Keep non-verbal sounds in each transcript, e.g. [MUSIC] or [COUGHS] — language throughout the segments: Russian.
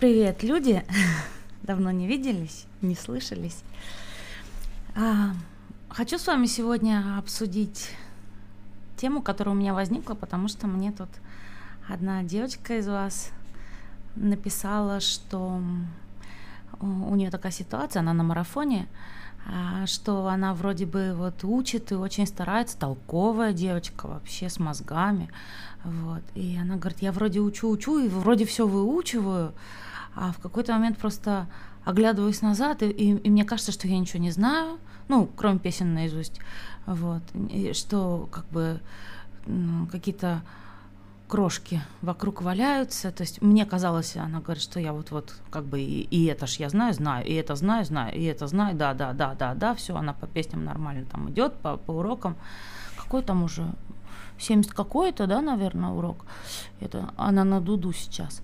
Привет, люди! [LAUGHS] Давно не виделись, не слышались. А, хочу с вами сегодня обсудить тему, которая у меня возникла, потому что мне тут одна девочка из вас написала, что у нее такая ситуация, она на марафоне, что она вроде бы вот учит и очень старается, толковая девочка вообще с мозгами, вот. И она говорит, я вроде учу-учу и вроде все выучиваю, а в какой-то момент просто оглядываюсь назад, и, и, и мне кажется, что я ничего не знаю, ну, кроме песен наизусть, вот, и что как бы ну, какие-то крошки вокруг валяются. То есть мне казалось, она говорит, что я вот-вот как бы и, и это ж я знаю, знаю, и это знаю, знаю, и это знаю, да, да, да, да, да, все, она по песням нормально там идет, по, по урокам. Какой там уже 70 какой-то, да, наверное, урок. Это она на дуду сейчас.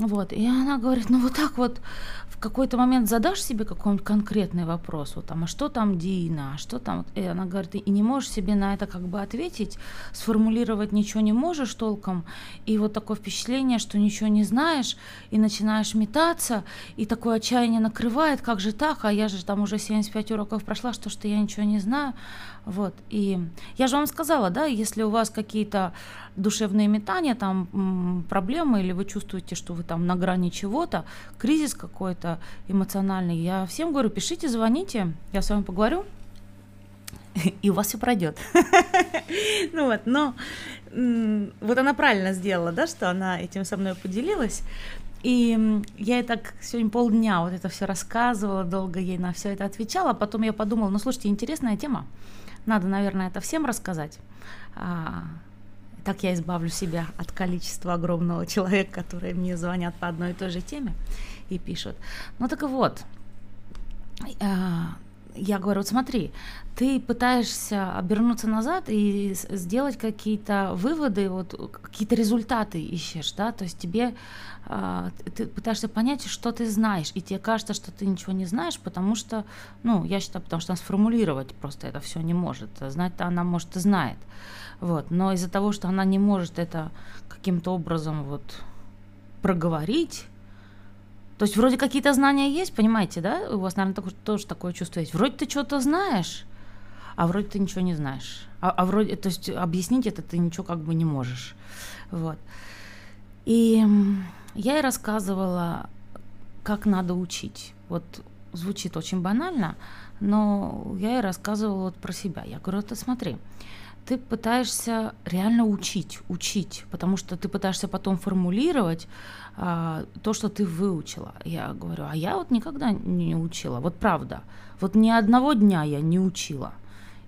Вот, и она говорит, ну вот так вот в какой-то момент задашь себе какой-нибудь конкретный вопрос, вот там, а что там Дина, а что там, и она говорит, и не можешь себе на это как бы ответить, сформулировать ничего не можешь толком, и вот такое впечатление, что ничего не знаешь, и начинаешь метаться, и такое отчаяние накрывает, как же так, а я же там уже 75 уроков прошла, что что я ничего не знаю, вот, и я же вам сказала, да, если у вас какие-то душевные метания, там проблемы, или вы чувствуете, что вы там на грани чего-то, кризис какой-то эмоциональный, я всем говорю, пишите, звоните, я с вами поговорю, [LAUGHS] и у вас все пройдет. [LAUGHS] Ну вот, но вот она правильно сделала, да, что она этим со мной поделилась. И я ей так сегодня полдня вот это все рассказывала, долго ей на все это отвечала. Потом я подумала, ну слушайте, интересная тема. Надо, наверное, это всем рассказать. А, так я избавлю себя от количества огромного человек, которые мне звонят по одной и той же теме и пишут. Ну так вот, а, я говорю, вот смотри, ты пытаешься обернуться назад и сделать какие-то выводы, вот какие-то результаты ищешь, да, то есть тебе э, ты пытаешься понять, что ты знаешь, и тебе кажется, что ты ничего не знаешь, потому что, ну, я считаю, потому что она сформулировать просто это все не может, знать-то она может и знает, вот, но из-за того, что она не может это каким-то образом вот проговорить, то есть вроде какие-то знания есть, понимаете, да? У вас, наверное, такое, тоже такое чувство есть. Вроде ты что-то знаешь, а вроде ты ничего не знаешь. А, а вроде, то есть объяснить это ты ничего как бы не можешь. Вот. И я ей рассказывала, как надо учить. Вот звучит очень банально, но я ей рассказывала вот про себя. Я говорю, ты смотри, ты пытаешься реально учить, учить, потому что ты пытаешься потом формулировать а, то, что ты выучила. Я говорю, а я вот никогда не учила, вот правда. Вот ни одного дня я не учила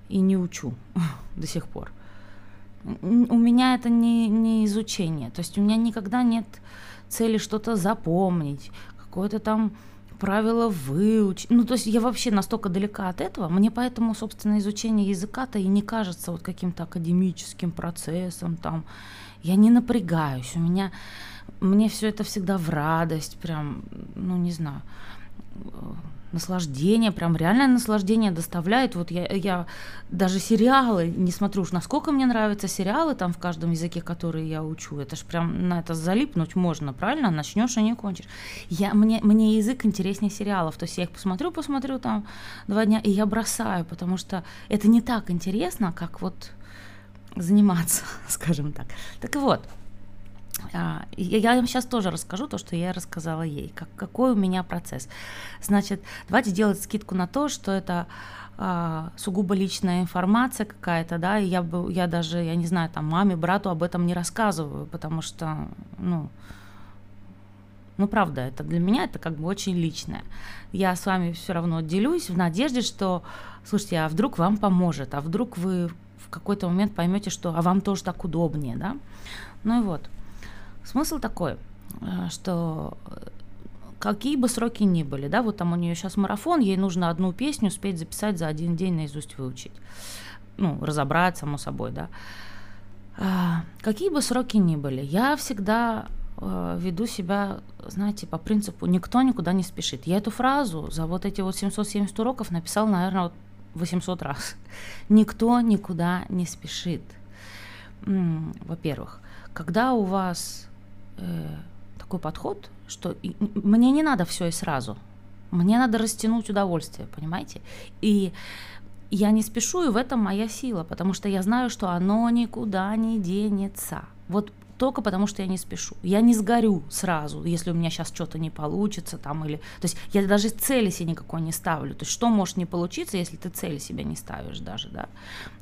и не учу [LAUGHS] до сих пор. У меня это не, не изучение, то есть у меня никогда нет цели что-то запомнить, какое-то там правила выучить. Ну, то есть я вообще настолько далека от этого. Мне поэтому, собственно, изучение языка-то и не кажется вот каким-то академическим процессом там. Я не напрягаюсь. У меня мне все это всегда в радость, прям, ну, не знаю наслаждение, прям реальное наслаждение доставляет. Вот я, я даже сериалы не смотрю уж, насколько мне нравятся сериалы там в каждом языке, которые я учу. Это ж прям на это залипнуть можно, правильно? Начнешь и не кончишь. Я, мне, мне язык интереснее сериалов. То есть я их посмотрю, посмотрю там два дня, и я бросаю, потому что это не так интересно, как вот заниматься, [LAUGHS] скажем так. Так вот, а, я вам сейчас тоже расскажу то, что я рассказала ей, как, какой у меня процесс. Значит, давайте делать скидку на то, что это а, сугубо личная информация какая-то, да, и я, бы, я даже, я не знаю, там, маме, брату об этом не рассказываю, потому что, ну, ну, правда, это для меня это как бы очень личное. Я с вами все равно делюсь в надежде, что, слушайте, а вдруг вам поможет, а вдруг вы в какой-то момент поймете, что, а вам тоже так удобнее, да. Ну и вот. Смысл такой, э, что э, какие бы сроки ни были, да, вот там у нее сейчас марафон, ей нужно одну песню успеть записать за один день наизусть выучить. Ну, разобрать, само собой, да. А, какие бы сроки ни были, я всегда э, веду себя, знаете, по принципу «никто никуда не спешит». Я эту фразу за вот эти вот 770 уроков написал, наверное, вот 800 раз. [LAUGHS] Никто никуда не спешит. Во-первых, когда у вас э, такой подход, что мне не надо все и сразу. Мне надо растянуть удовольствие, понимаете? И я не спешу, и в этом моя сила, потому что я знаю, что оно никуда не денется. Вот только потому, что я не спешу. Я не сгорю сразу, если у меня сейчас что-то не получится там или... То есть я даже цели себе никакой не ставлю. То есть что может не получиться, если ты цели себе не ставишь даже, да?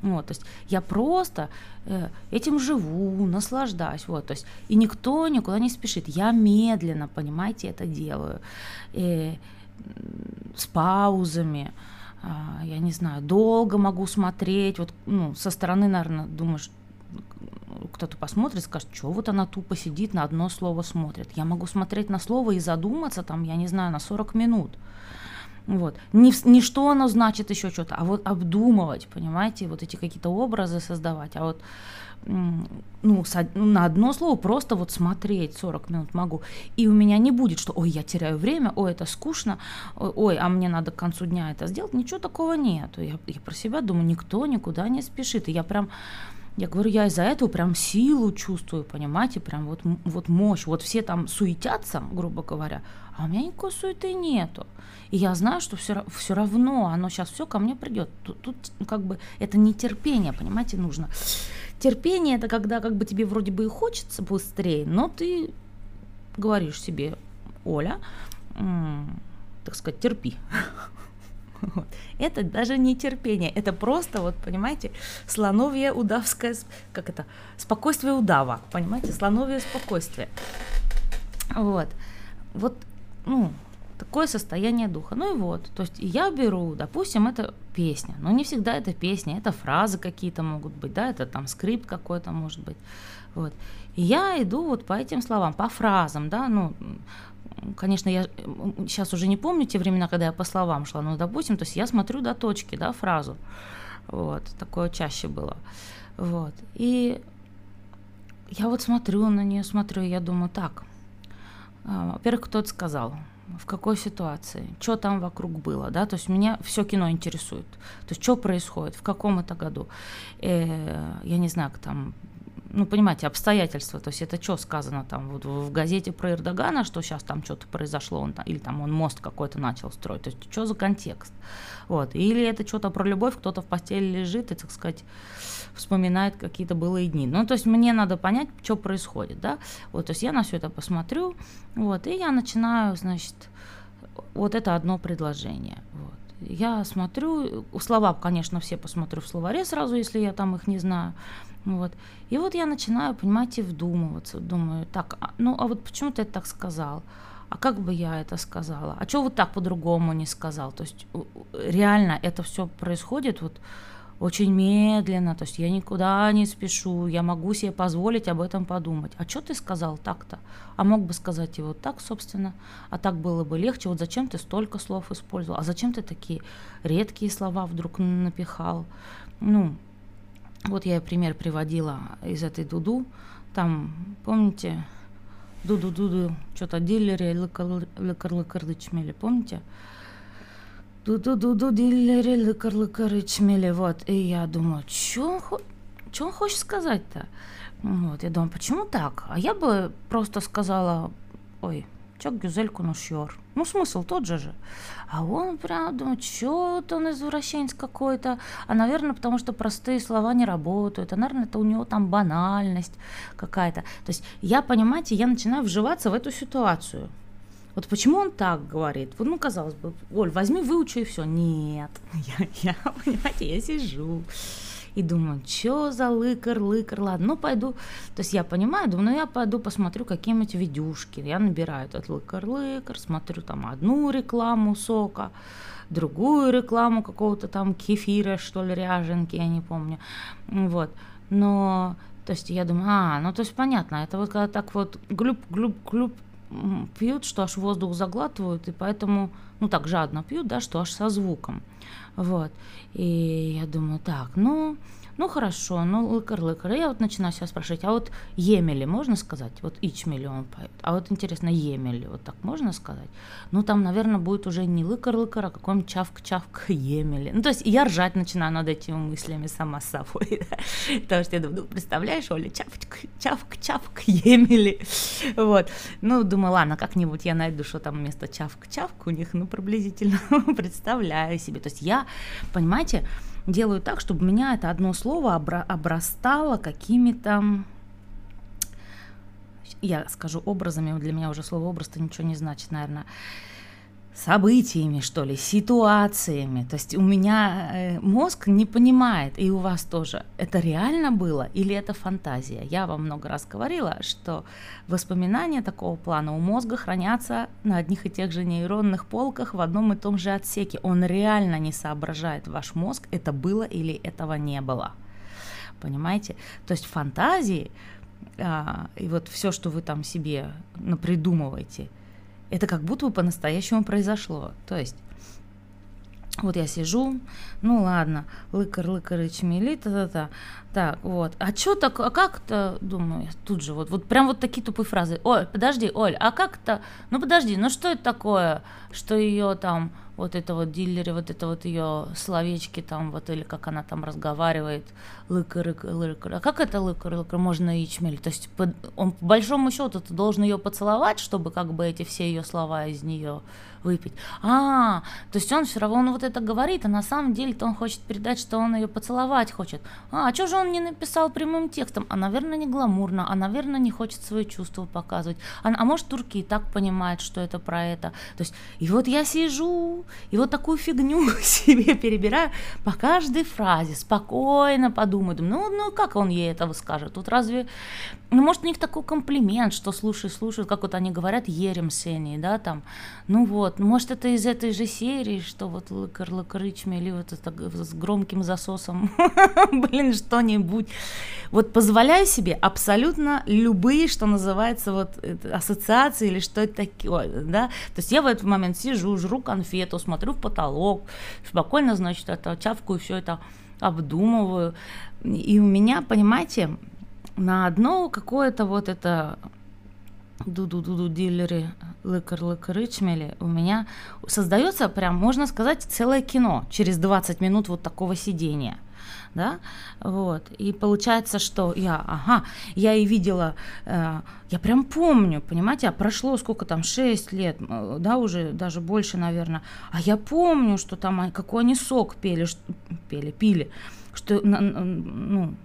Вот, то есть я просто э, этим живу, наслаждаюсь, вот, то есть и никто никуда не спешит. Я медленно, понимаете, это делаю. Э, с паузами, э, я не знаю, долго могу смотреть, вот, ну, со стороны, наверное, думаешь, кто-то посмотрит, скажет, что вот она тупо сидит, на одно слово смотрит. Я могу смотреть на слово и задуматься там, я не знаю, на 40 минут. Вот. Не, не что оно значит еще что-то, а вот обдумывать, понимаете, вот эти какие-то образы создавать. А вот ну, на одно слово просто вот смотреть 40 минут могу. И у меня не будет, что ой, я теряю время, ой, это скучно, ой, а мне надо к концу дня это сделать. Ничего такого нет. Я, я про себя думаю, никто никуда не спешит. И я прям я говорю, я из-за этого прям силу чувствую, понимаете, прям вот, вот мощь. Вот все там суетятся, грубо говоря, а у меня никакой суеты нету. И я знаю, что все, все равно оно сейчас все ко мне придет. Тут, тут как бы это не терпение, понимаете, нужно. Терпение это когда как бы тебе вроде бы и хочется быстрее, но ты говоришь себе, Оля, так сказать, терпи. [LAUGHS] [LAUGHS] Вот. Это даже не терпение, это просто, вот, понимаете, слоновье удавское, как это, спокойствие удава, понимаете, слоновье спокойствие. Вот. Вот, ну, такое состояние духа. Ну и вот, то есть я беру, допустим, это песня, но не всегда это песня, это фразы какие-то могут быть, да, это там скрипт какой-то может быть, вот. И я иду вот по этим словам, по фразам, да, ну, конечно, я сейчас уже не помню те времена, когда я по словам шла, но, допустим, то есть я смотрю до точки, да, фразу. Вот, такое чаще было. Вот. И я вот смотрю на нее, смотрю, я думаю, так, а, во-первых, кто это сказал, в какой ситуации, что там вокруг было, да, то есть меня все кино интересует, то есть что происходит, в каком это году, э, я не знаю, там ну, понимаете, обстоятельства. То есть это что сказано там вот в газете про Эрдогана, что сейчас там что-то произошло, он, или там он мост какой-то начал строить. То есть что за контекст? Вот. Или это что-то про любовь, кто-то в постели лежит и, так сказать, вспоминает какие-то былые дни. Ну, то есть мне надо понять, что происходит, да. Вот, то есть я на все это посмотрю, вот, и я начинаю, значит, вот это одно предложение. Вот. Я смотрю, слова, конечно, все посмотрю в словаре сразу, если я там их не знаю. Вот. И вот я начинаю, понимаете, вдумываться. Думаю, так, а, ну а вот почему ты это так сказал? А как бы я это сказала? А что вот так по-другому не сказал? То есть реально это все происходит вот очень медленно, то есть я никуда не спешу, я могу себе позволить об этом подумать. А что ты сказал так-то? А мог бы сказать и вот так, собственно, а так было бы легче. Вот зачем ты столько слов использовал? А зачем ты такие редкие слова вдруг напихал? Ну, вот я пример приводила из этой Дуду. Там, помните, Дуду-Дуду, что-то дилери, лыкар-лыкар чмели, помните? Ду-ду-ду-ду, дилери, лыкар-лыкар чмели, вот. И я думаю, что он, что он хочет сказать-то? Вот, я думаю, почему так? А я бы просто сказала, ой, чок гюзельку нушьор. Ну, смысл тот же же. А он прям думает, что-то он извращенец какой-то. А, наверное, потому что простые слова не работают. А, наверное, это у него там банальность какая-то. То есть я, понимаете, я начинаю вживаться в эту ситуацию. Вот почему он так говорит? Вот, ну, казалось бы, Оль, возьми, выучи и все. Нет, [LAUGHS] я, я, понимаете, я сижу и думаю, что за лыкар, лыкар, ладно, ну пойду. То есть я понимаю, думаю, ну я пойду посмотрю какие-нибудь видюшки. Я набираю этот лыкар, лыкар, смотрю там одну рекламу сока, другую рекламу какого-то там кефира, что ли, ряженки, я не помню. Вот. Но, то есть я думаю, а, ну то есть понятно, это вот когда так вот глюб, глюб, глюб пьют, что аж воздух заглатывают, и поэтому, ну так жадно пьют, да, что аж со звуком. Вот. И я думаю, так, ну, Ну хорошо, ну лыкар-лыкар. Я вот начинаю себя спрашивать, а вот Емели можно сказать? Вот Ичмели он поет. А вот интересно, Емели, вот так можно сказать? Ну там, наверное, будет уже не лыкар-лыкар, а какой-нибудь чавк-чавк Емели. Ну то есть я ржать начинаю над этими мыслями сама с собой. [LAUGHS] Потому что я думаю, ну представляешь, Оля, чавк-чавк Емели. Вот. Ну думаю, ладно, как-нибудь я найду, что там вместо чавк-чавк у них, ну приблизительно [LAUGHS] представляю себе. То есть я, понимаете, делаю так, чтобы меня это одно слово обрастало какими-то я скажу образами, для меня уже слово образ-то ничего не значит, наверное, событиями, что ли, ситуациями. То есть у меня э, мозг не понимает, и у вас тоже, это реально было или это фантазия. Я вам много раз говорила, что воспоминания такого плана у мозга хранятся на одних и тех же нейронных полках в одном и том же отсеке. Он реально не соображает, ваш мозг, это было или этого не было. Понимаете? То есть фантазии а, и вот все, что вы там себе напридумываете – это как будто бы по-настоящему произошло. То есть вот я сижу, ну ладно, лыкар, лыкар, чмели, та-та-та. Так, вот. А что так, а как-то, думаю, тут же вот, вот прям вот такие тупые фразы. Оль, подожди, Оль, а как-то, ну подожди, ну что это такое, что ее там вот это вот дилере, вот это вот ее словечки там, вот или как она там разговаривает, лыкар, лыкар. А как это лыкар, лыкар можно ячмель? То есть по, он по большому счету ты должен ее поцеловать, чтобы как бы эти все ее слова из нее выпить. А, то есть он все равно он вот это говорит, а на самом деле-то он хочет передать, что он ее поцеловать хочет. А, а что же он не написал прямым текстом? А, наверное, не гламурно, а, наверное, не хочет свои чувства показывать. А, а может, турки и так понимают, что это про это. То есть, и вот я сижу, и вот такую фигню [LAUGHS] себе перебираю по каждой фразе, спокойно подумаю, ну, ну как он ей этого скажет? Тут разве, ну, может, у них такой комплимент, что слушай, слушай, как вот они говорят, ерем сени, да, там, ну вот, может, это из этой же серии, что вот лыкар, лыкарычми, или вот это с громким засосом, [LAUGHS] блин, что-нибудь. Вот позволяю себе абсолютно любые, что называется, вот ассоциации или что это такое, да, то есть я в этот момент сижу, жру конфету, смотрю в потолок, спокойно, значит, это чавкаю, все это обдумываю. И у меня, понимаете, на одно какое-то вот это ду-ду-ду-ду дилеры лыкар лыкарычмели у меня создается прям, можно сказать, целое кино через 20 минут вот такого сидения – да, вот, и получается, что я, ага, я и видела, э, я прям помню, понимаете, а прошло сколько там, 6 лет, да, уже даже больше, наверное, а я помню, что там, какой они сок пели, что, пели, пили, что, ну,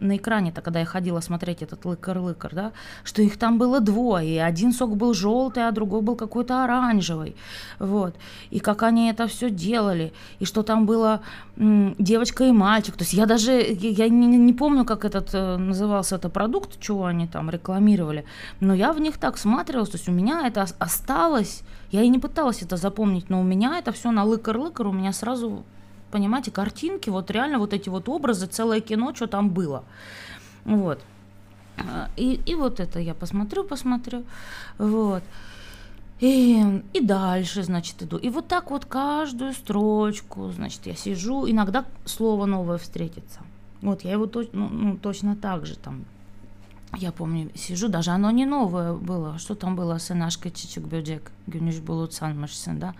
на экране-то, когда я ходила смотреть этот лыкар-лыкар, да, что их там было двое, и один сок был желтый, а другой был какой-то оранжевый, вот, и как они это все делали, и что там было девочка и мальчик, то есть я даже, я, не, не помню, как этот э, назывался это продукт, чего они там рекламировали, но я в них так смотрелась, то есть у меня это осталось, я и не пыталась это запомнить, но у меня это все на лыкар-лыкар, у меня сразу понимаете, картинки, вот реально вот эти вот образы, целое кино, что там было. Вот. И, и вот это я посмотрю, посмотрю. Вот. И, и дальше, значит, иду. И вот так вот каждую строчку, значит, я сижу, иногда слово новое встретится. Вот я его точ, ну, ну, точно так же там я помню, сижу, даже оно не новое было. Что там было? Сынашка Чичик Бюджек, Гюнюш Булуцан Машсин, да?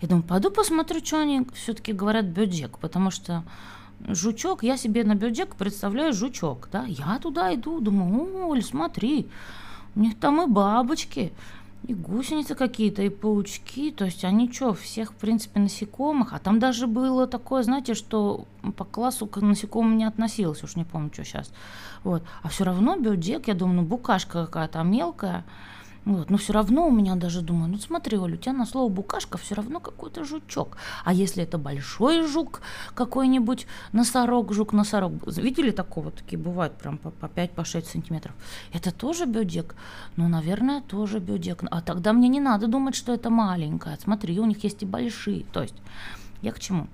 Я думаю, пойду посмотрю, что они все-таки говорят бюджек, потому что жучок, я себе на бюджек представляю жучок, да? Я туда иду, думаю, Оль, смотри, у них там и бабочки, и гусеницы какие-то, и паучки, то есть они что, всех, в принципе, насекомых, а там даже было такое, знаете, что по классу к насекомым не относилось, уж не помню, что сейчас, вот, а все равно бюджет, я думаю, ну, букашка какая-то мелкая, вот, но все равно у меня даже думаю, ну смотри, Оля, у тебя на слово букашка все равно какой-то жучок. А если это большой жук, какой-нибудь носорог, жук-носорог, видели такого? Такие бывают прям по, по 5-6 по сантиметров. Это тоже бюдек? Ну, наверное, тоже бюдек. А тогда мне не надо думать, что это маленькая. Смотри, у них есть и большие. То есть, я к чему?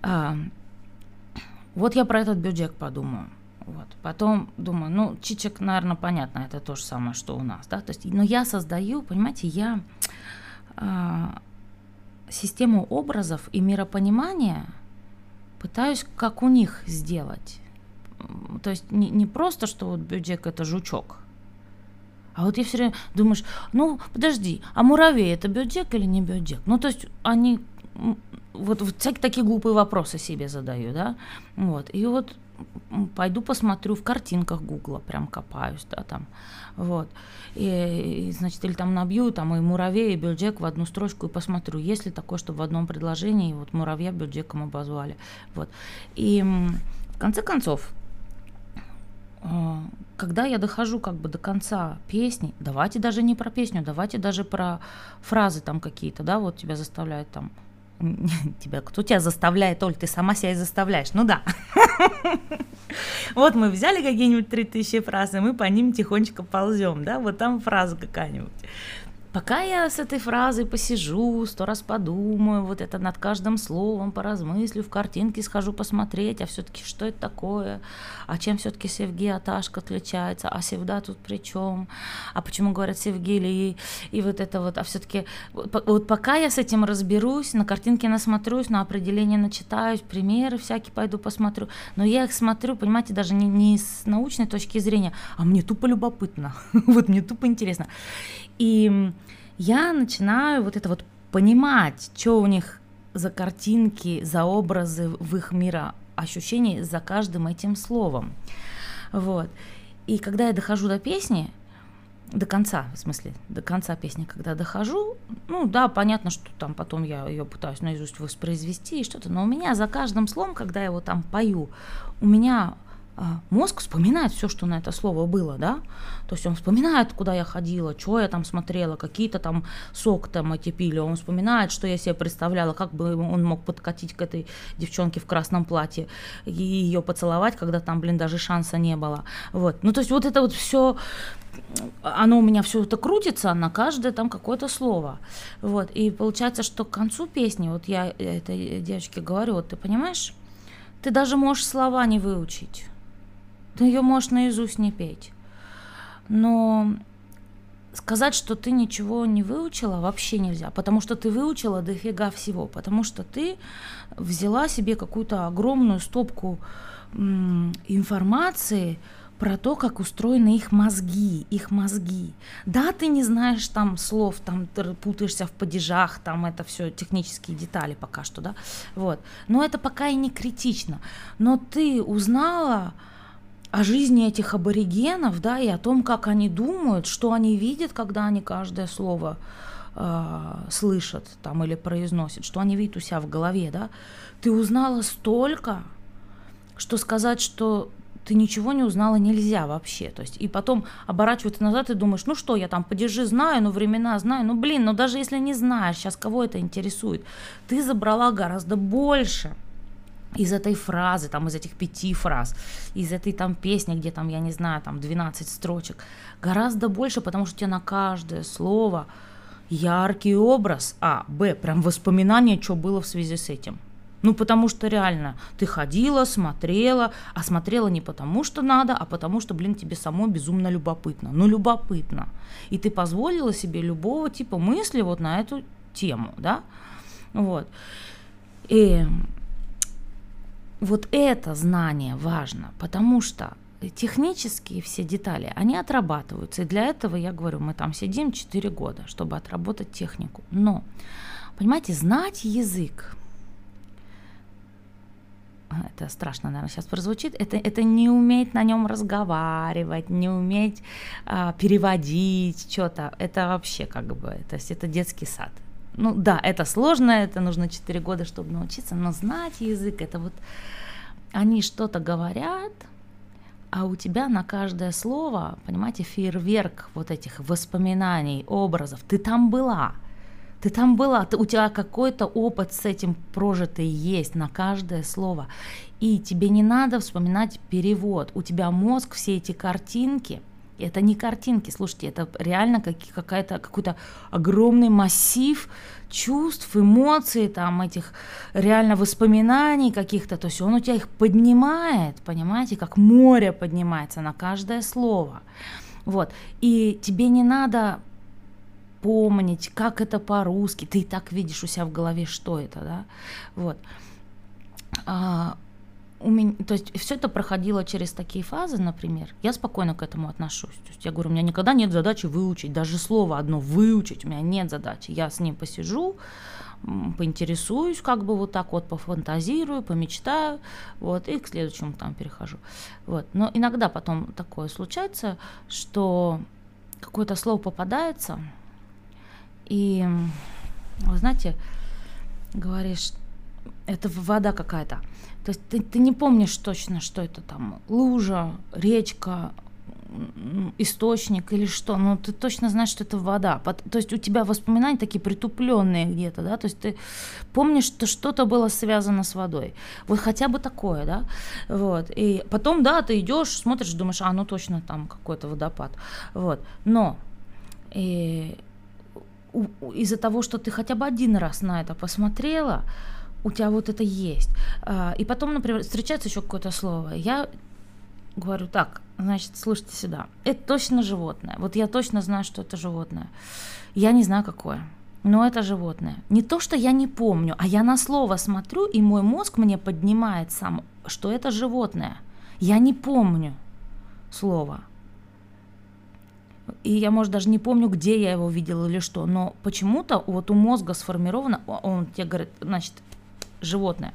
А, вот я про этот бюджет подумаю. Вот. Потом думаю, ну, чичек, наверное, понятно, это то же самое, что у нас, да, то есть, но я создаю, понимаете, я э, систему образов и миропонимания пытаюсь как у них сделать. то есть не, не просто, что вот бюджет это жучок, а вот я все время думаешь, ну подожди, а муравей это бюджет или не бюджет? Ну то есть они вот, вот всякие такие глупые вопросы себе задаю, да, вот, и вот пойду посмотрю в картинках Гугла, прям копаюсь, да, там, вот, и, и значит, или там набью там и муравей, и бюджек в одну строчку и посмотрю, есть ли такое, что в одном предложении вот муравья бюджеком обозвали, вот, и в конце концов, а, когда я дохожу как бы до конца песни, давайте даже не про песню, давайте даже про фразы там какие-то, да, вот тебя заставляют там [LAUGHS] тебя, кто тебя заставляет, Оль, ты сама себя и заставляешь. Ну да. [LAUGHS] Вот мы взяли какие-нибудь 3000 фраз, и мы по ним тихонечко ползем, да, вот там фраза какая-нибудь. Пока я с этой фразой посижу, сто раз подумаю, вот это над каждым словом поразмыслю, в картинке схожу посмотреть, а все-таки что это такое, а чем все-таки Севги от Ашка отличается, а Севда тут при чем, а почему говорят Севгили, и, вот это вот, а все-таки вот пока я с этим разберусь, на картинке насмотрюсь, на определение начитаюсь, примеры всякие пойду посмотрю, но я их смотрю, понимаете, даже не, не с научной точки зрения, а мне тупо любопытно, [LAUGHS] вот мне тупо интересно. И я начинаю вот это вот понимать, что у них за картинки, за образы в их мира ощущений за каждым этим словом. Вот. И когда я дохожу до песни, до конца, в смысле, до конца песни, когда дохожу, ну да, понятно, что там потом я ее пытаюсь наизусть воспроизвести и что-то, но у меня за каждым словом, когда я его там пою, у меня мозг вспоминает все, что на это слово было, да, то есть он вспоминает, куда я ходила, что я там смотрела, какие-то там сок там эти пили, он вспоминает, что я себе представляла, как бы он мог подкатить к этой девчонке в красном платье и ее поцеловать, когда там, блин, даже шанса не было, вот, ну то есть вот это вот все, оно у меня все это крутится на каждое там какое-то слово, вот, и получается, что к концу песни, вот я этой девочке говорю, вот ты понимаешь, ты даже можешь слова не выучить, ты ее можешь наизусть не петь. Но сказать, что ты ничего не выучила, вообще нельзя, потому что ты выучила дофига всего, потому что ты взяла себе какую-то огромную стопку информации про то, как устроены их мозги, их мозги. Да, ты не знаешь там слов, там ты путаешься в падежах, там это все технические детали пока что, да, вот. Но это пока и не критично. Но ты узнала, о жизни этих аборигенов, да, и о том, как они думают, что они видят, когда они каждое слово э, слышат там или произносят, что они видят у себя в голове, да, ты узнала столько, что сказать, что ты ничего не узнала нельзя вообще. То есть, и потом оборачиваться назад и думаешь, ну что, я там падежи знаю, ну времена знаю, ну блин, ну даже если не знаешь, сейчас кого это интересует, ты забрала гораздо больше – из этой фразы, там, из этих пяти фраз, из этой там песни, где там, я не знаю, там 12 строчек, гораздо больше, потому что тебе на каждое слово яркий образ, а, б, прям воспоминание, что было в связи с этим. Ну, потому что реально ты ходила, смотрела, а смотрела не потому, что надо, а потому что, блин, тебе самой безумно любопытно. Ну, любопытно. И ты позволила себе любого типа мысли вот на эту тему, да? Вот. И вот это знание важно, потому что технические все детали, они отрабатываются. И для этого, я говорю, мы там сидим 4 года, чтобы отработать технику. Но, понимаете, знать язык, это страшно, наверное, сейчас прозвучит, это, это не уметь на нем разговаривать, не уметь а, переводить что-то, это вообще как бы, то есть это детский сад. Ну да, это сложно, это нужно 4 года, чтобы научиться, но знать язык, это вот они что-то говорят, а у тебя на каждое слово, понимаете, фейерверк вот этих воспоминаний, образов. Ты там была, ты там была, ты, у тебя какой-то опыт с этим прожитый есть на каждое слово. И тебе не надо вспоминать перевод. У тебя мозг, все эти картинки – это не картинки, слушайте, это реально какая-то, какой-то огромный массив чувств, эмоций, там этих реально воспоминаний каких-то. То есть он у тебя их поднимает, понимаете, как море поднимается на каждое слово. Вот. И тебе не надо помнить, как это по-русски. Ты и так видишь у себя в голове, что это, да. Вот. А, у меня, то есть все это проходило через такие фазы, например, я спокойно к этому отношусь. То есть я говорю, у меня никогда нет задачи выучить, даже слово одно выучить, у меня нет задачи. Я с ним посижу, поинтересуюсь, как бы вот так вот пофантазирую, помечтаю, вот, и к следующему там перехожу. Вот. Но иногда потом такое случается, что какое-то слово попадается, и, вы знаете, говоришь, это вода какая-то. То есть ты, ты не помнишь точно, что это там лужа, речка, источник или что, но ты точно знаешь, что это вода. То есть у тебя воспоминания такие притупленные где-то, да, то есть ты помнишь, что что-то было связано с водой. Вот хотя бы такое, да, вот. И потом, да, ты идешь, смотришь, думаешь, а, ну точно там какой-то водопад, вот. Но и, из-за того, что ты хотя бы один раз на это посмотрела, у тебя вот это есть. А, и потом, например, встречается еще какое-то слово. Я говорю, так, значит, слушайте сюда. Это точно животное. Вот я точно знаю, что это животное. Я не знаю, какое. Но это животное. Не то, что я не помню, а я на слово смотрю, и мой мозг мне поднимает сам, что это животное. Я не помню слово. И я, может, даже не помню, где я его видела или что, но почему-то вот у мозга сформировано, он тебе говорит, значит, животное.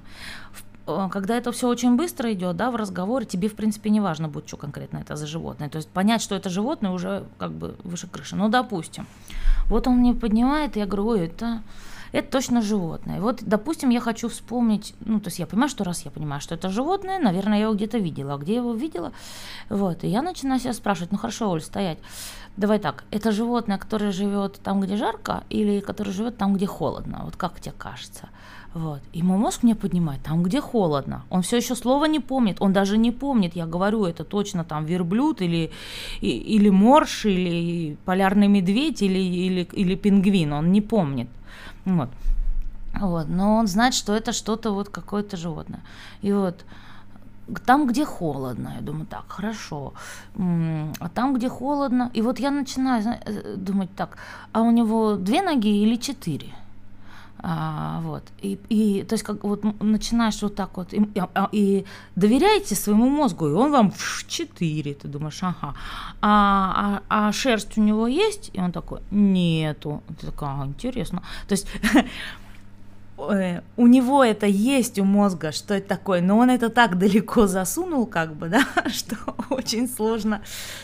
Э, когда это все очень быстро идет, да, в разговоре, тебе, в принципе, не важно будет, что конкретно это за животное. То есть понять, что это животное, уже как бы выше крыши. Ну, допустим. Вот он мне поднимает, и я говорю, ой, это, это точно животное. Вот, допустим, я хочу вспомнить, ну, то есть я понимаю, что раз я понимаю, что это животное, наверное, я его где-то видела. А где я его видела? Вот, и я начинаю себя спрашивать, ну, хорошо, Оль, стоять. Давай так, это животное, которое живет там, где жарко, или которое живет там, где холодно? Вот как тебе кажется? Вот. И мой мозг мне поднимает там, где холодно. Он все еще слова не помнит. Он даже не помнит, я говорю, это точно там верблюд или, или морж, или полярный медведь, или, или, или пингвин. Он не помнит. Вот. Вот. Но он знает, что это что-то вот какое-то животное. И вот там, где холодно, я думаю, так, хорошо. А там, где холодно, и вот я начинаю э, думать так, а у него две ноги или четыре? А, вот. И, и то есть как вот начинаешь вот так вот и, а, и доверяете своему мозгу, и он вам в 4, ты думаешь, ага. А, а, а шерсть у него есть? И он такой, нету. Ты такая, а, интересно. То есть [LAUGHS] у него это есть у мозга, что это такое, но он это так далеко засунул, как бы, [LAUGHS] да, что очень сложно.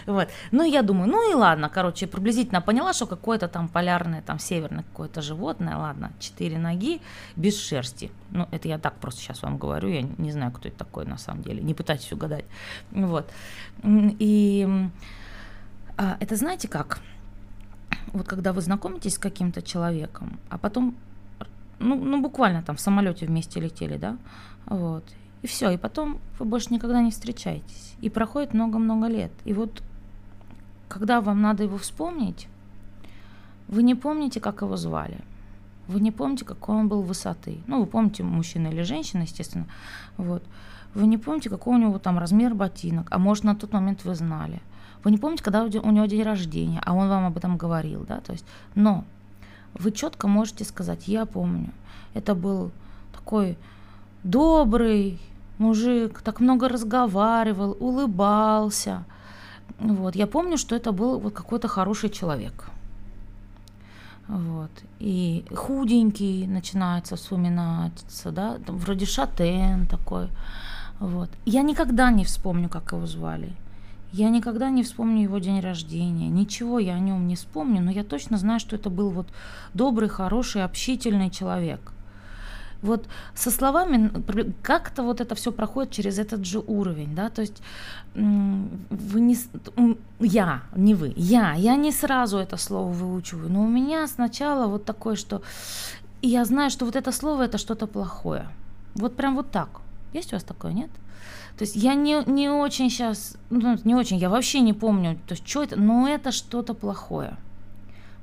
Вот. Ну, я думаю, ну и ладно, короче, приблизительно поняла, что какое-то там полярное, там северное какое-то животное, ладно, четыре ноги, без шерсти. Ну, это я так просто сейчас вам говорю, я не знаю, кто это такой на самом деле, не пытайтесь угадать. Вот. И а, это знаете как? Вот когда вы знакомитесь с каким-то человеком, а потом ну, ну буквально там в самолете вместе летели, да, вот. И все, и потом вы больше никогда не встречаетесь. И проходит много-много лет. И вот когда вам надо его вспомнить, вы не помните, как его звали. Вы не помните, какой он был высоты. Ну, вы помните, мужчина или женщина, естественно. Вот. Вы не помните, какой у него там размер ботинок, а может, на тот момент вы знали. Вы не помните, когда у него день рождения, а он вам об этом говорил, да, то есть, но вы четко можете сказать, я помню, это был такой добрый мужик, так много разговаривал, улыбался. Вот. Я помню, что это был вот какой-то хороший человек. Вот. И худенький начинается вспоминаться, да, там вроде шатен такой. Вот. Я никогда не вспомню, как его звали. Я никогда не вспомню его день рождения, ничего я о нем не вспомню, но я точно знаю, что это был вот добрый, хороший, общительный человек. Вот со словами как-то вот это все проходит через этот же уровень, да, то есть вы не, я, не вы, я, я не сразу это слово выучиваю, но у меня сначала вот такое, что я знаю, что вот это слово это что-то плохое, вот прям вот так. Есть у вас такое, нет? То есть я не, не очень сейчас, ну, не очень, я вообще не помню, то есть что это, но это что-то плохое.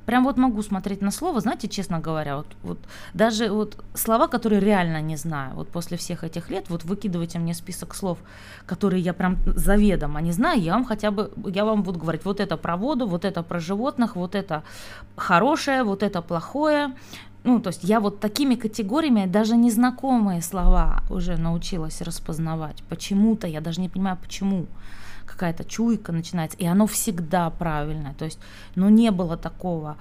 Прям вот могу смотреть на слово, знаете, честно говоря, вот, вот даже вот слова, которые реально не знаю, вот после всех этих лет, вот выкидывайте мне список слов, которые я прям заведомо не знаю, я вам хотя бы, я вам буду говорить, вот это про воду, вот это про животных, вот это хорошее, вот это плохое, ну, то есть я вот такими категориями даже незнакомые слова уже научилась распознавать. Почему-то, я даже не понимаю, почему какая-то чуйка начинается, и оно всегда правильное. То есть, ну, не было такого,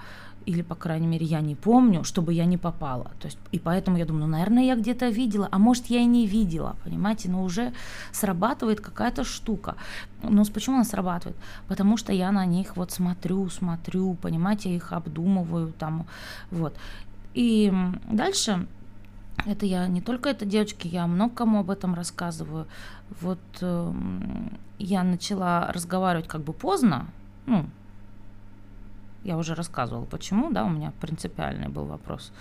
или, по крайней мере, я не помню, чтобы я не попала. То есть, и поэтому я думаю, ну, наверное, я где-то видела, а может, я и не видела, понимаете, но уже срабатывает какая-то штука. Ну, почему она срабатывает? Потому что я на них вот смотрю, смотрю, понимаете, их обдумываю там, вот. И дальше. Это я не только это девочки, я много кому об этом рассказываю. Вот э, я начала разговаривать как бы поздно, ну, я уже рассказывала, почему, да, у меня принципиальный был вопрос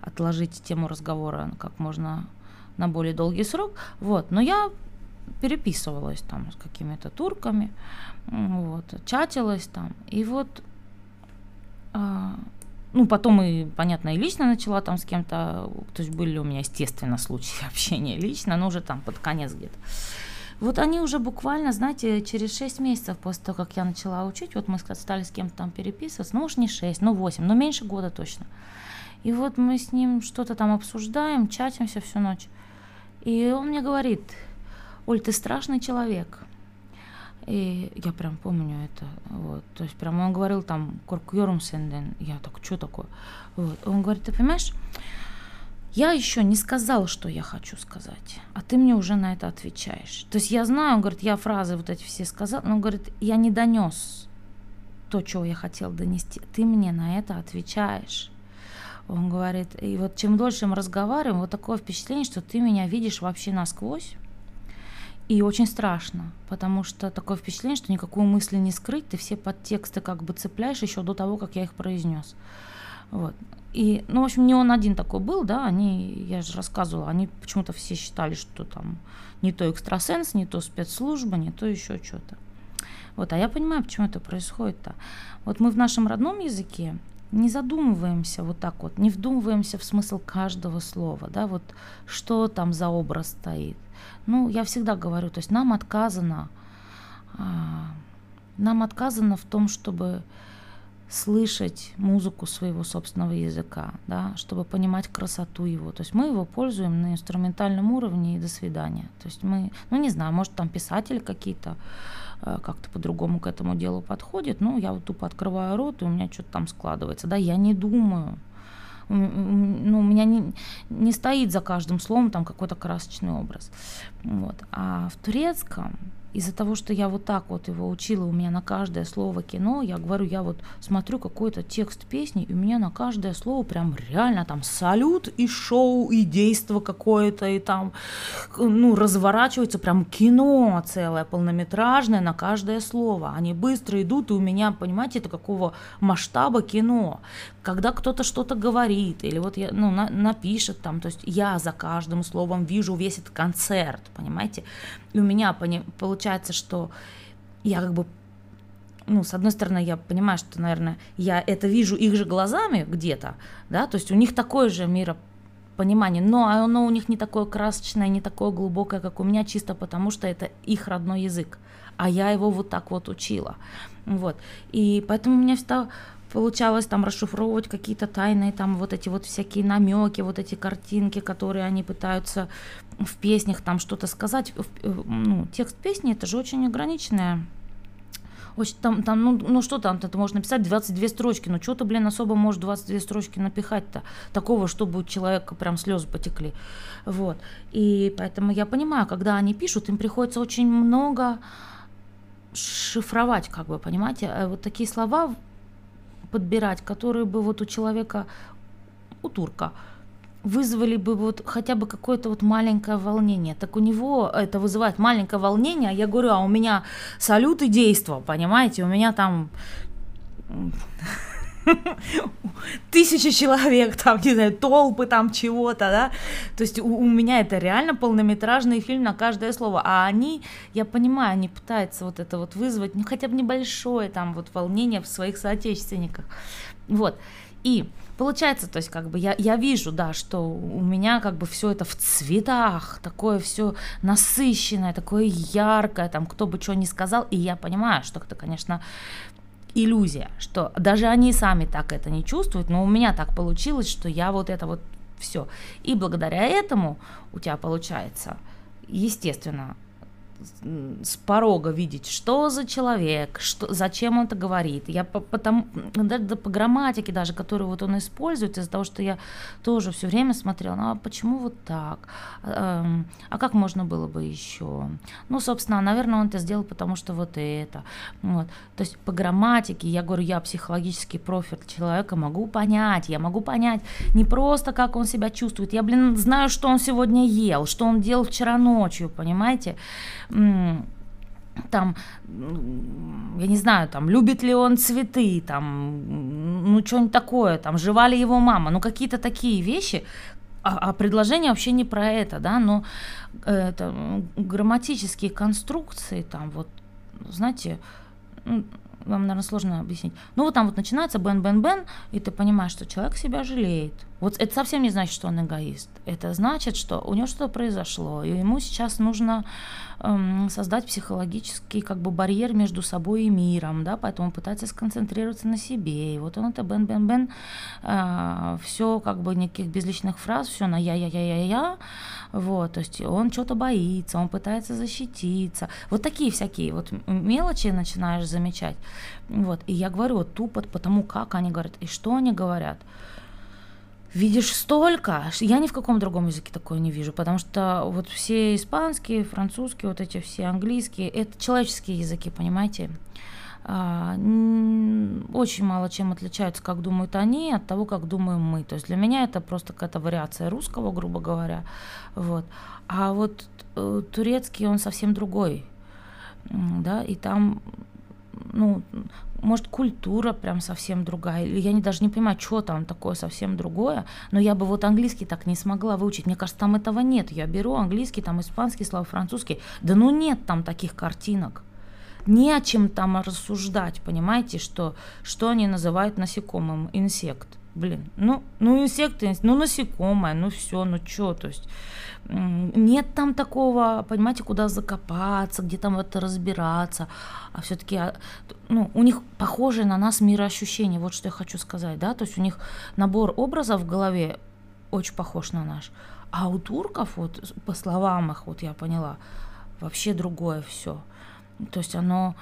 отложить тему разговора как можно на более долгий срок, вот, но я переписывалась там с какими-то турками, вот, чатилась там, и вот а, ну, потом и, понятно, и лично начала там с кем-то, то есть были у меня, естественно, случаи [LAUGHS] общения лично, но уже там под конец где-то. Вот они уже буквально, знаете, через 6 месяцев после того, как я начала учить, вот мы стали с кем-то там переписываться, ну уж не 6, ну 8, но меньше года точно. И вот мы с ним что-то там обсуждаем, чатимся всю ночь. И он мне говорит, Оль, ты страшный человек. И я прям помню это. Вот. То есть прям он говорил там Коркьорумсенден. Я так, что такое? Вот. Он говорит, ты понимаешь, я еще не сказал, что я хочу сказать, а ты мне уже на это отвечаешь. То есть я знаю, он говорит, я фразы вот эти все сказал, но он говорит, я не донес то, чего я хотел донести. Ты мне на это отвечаешь. Он говорит, и вот чем дольше мы разговариваем, вот такое впечатление, что ты меня видишь вообще насквозь, и очень страшно, потому что такое впечатление, что никакую мысль не скрыть, ты все подтексты как бы цепляешь еще до того, как я их произнес. Вот. И, ну, в общем, не он один такой был, да, они, я же рассказывала, они почему-то все считали, что там не то экстрасенс, не то спецслужба, не то еще что-то. Вот, а я понимаю, почему это происходит-то. Вот мы в нашем родном языке не задумываемся вот так вот, не вдумываемся в смысл каждого слова, да, вот что там за образ стоит. Ну, я всегда говорю, то есть нам отказано, а, нам отказано в том, чтобы слышать музыку своего собственного языка, да, чтобы понимать красоту его. То есть мы его пользуем на инструментальном уровне и до свидания. То есть мы, ну не знаю, может там писатели какие-то э, как-то по-другому к этому делу подходят, ну я вот тупо открываю рот, и у меня что-то там складывается, да, я не думаю, ну, у меня не, не стоит за каждым словом там какой-то красочный образ. Вот. А в турецком из-за того, что я вот так вот его учила, у меня на каждое слово кино, я говорю, я вот смотрю какой-то текст песни, и у меня на каждое слово прям реально там салют и шоу, и действо какое-то, и там, ну, разворачивается прям кино целое, полнометражное на каждое слово. Они быстро идут, и у меня, понимаете, это какого масштаба кино. Когда кто-то что-то говорит, или вот я, ну, на, напишет там, то есть я за каждым словом вижу весь этот концерт, понимаете? И у меня получается, что я как бы ну, с одной стороны, я понимаю, что, наверное, я это вижу их же глазами где-то, да, то есть у них такое же миропонимание, но оно у них не такое красочное, не такое глубокое, как у меня, чисто потому что это их родной язык, а я его вот так вот учила, вот, и поэтому у меня всегда получалось там расшифровывать какие-то тайные там вот эти вот всякие намеки, вот эти картинки, которые они пытаются в песнях там что-то сказать. Э, ну, текст песни это же очень ограниченная очень там, там ну, ну что там, это можно написать 22 строчки, ну что ты, блин, особо можешь 22 строчки напихать-то, такого, чтобы у человека прям слезы потекли, вот, и поэтому я понимаю, когда они пишут, им приходится очень много шифровать, как бы, понимаете, э, вот такие слова подбирать, которые бы вот у человека, у турка, вызвали бы вот хотя бы какое-то вот маленькое волнение. Так у него это вызывает маленькое волнение, а я говорю, а у меня салют и действо, понимаете, у меня там [LAUGHS] тысячи человек, там, не знаю, толпы там чего-то, да, то есть у, у меня это реально полнометражный фильм на каждое слово, а они, я понимаю, они пытаются вот это вот вызвать, ну, хотя бы небольшое там вот волнение в своих соотечественниках, вот, и получается, то есть как бы я, я вижу, да, что у меня как бы все это в цветах, такое все насыщенное, такое яркое, там, кто бы что ни сказал, и я понимаю, что это, конечно, иллюзия, что даже они сами так это не чувствуют, но у меня так получилось, что я вот это вот все. И благодаря этому у тебя получается, естественно, с порога видеть, что за человек, что, зачем он это говорит. Я по, потому, даже по грамматике даже, которую вот он использует, из-за того, что я тоже все время смотрела, ну а почему вот так? Эм, а как можно было бы еще? Ну, собственно, наверное, он это сделал, потому что вот это. Вот. То есть по грамматике, я говорю, я психологический профиль человека могу понять, я могу понять не просто, как он себя чувствует, я, блин, знаю, что он сегодня ел, что он делал вчера ночью, понимаете? Там, я не знаю, там, любит ли он цветы, там, ну, что-нибудь такое, там, жива ли его мама, ну, какие-то такие вещи, а, а предложение вообще не про это, да, но это, грамматические конструкции, там, вот, знаете, вам, наверное, сложно объяснить. Ну, вот там вот начинается бен-бен-бен, и ты понимаешь, что человек себя жалеет. Вот это совсем не значит, что он эгоист. Это значит, что у него что-то произошло, и ему сейчас нужно эм, создать психологический как бы барьер между собой и миром, да, поэтому он пытается сконцентрироваться на себе. И вот он это бен-бен-бен, э, все как бы никаких безличных фраз, все на я-я-я-я-я, вот, то есть он что-то боится, он пытается защититься. Вот такие всякие вот мелочи начинаешь замечать. Вот, и я говорю вот тупо потому, как они говорят и что они говорят видишь столько, я ни в каком другом языке такое не вижу, потому что вот все испанские, французские, вот эти все английские, это человеческие языки, понимаете? А, очень мало чем отличаются, как думают они, от того, как думаем мы. То есть для меня это просто какая-то вариация русского, грубо говоря. Вот. А вот э, турецкий, он совсем другой. Да, и там ну, может, культура прям совсем другая, или я не, даже не понимаю, что там такое совсем другое, но я бы вот английский так не смогла выучить. Мне кажется, там этого нет. Я беру английский, там испанский, слова французский. Да ну нет там таких картинок. Не о чем там рассуждать, понимаете, что, что они называют насекомым, инсект. Блин, ну, ну инсекты, ну насекомое, ну все, ну что, то есть нет там такого, понимаете, куда закопаться, где там это разбираться, а все-таки, а, ну, у них похожее на нас мироощущение, вот что я хочу сказать, да, то есть у них набор образов в голове очень похож на наш, а у турков, вот по словам их, вот я поняла, вообще другое все, то есть оно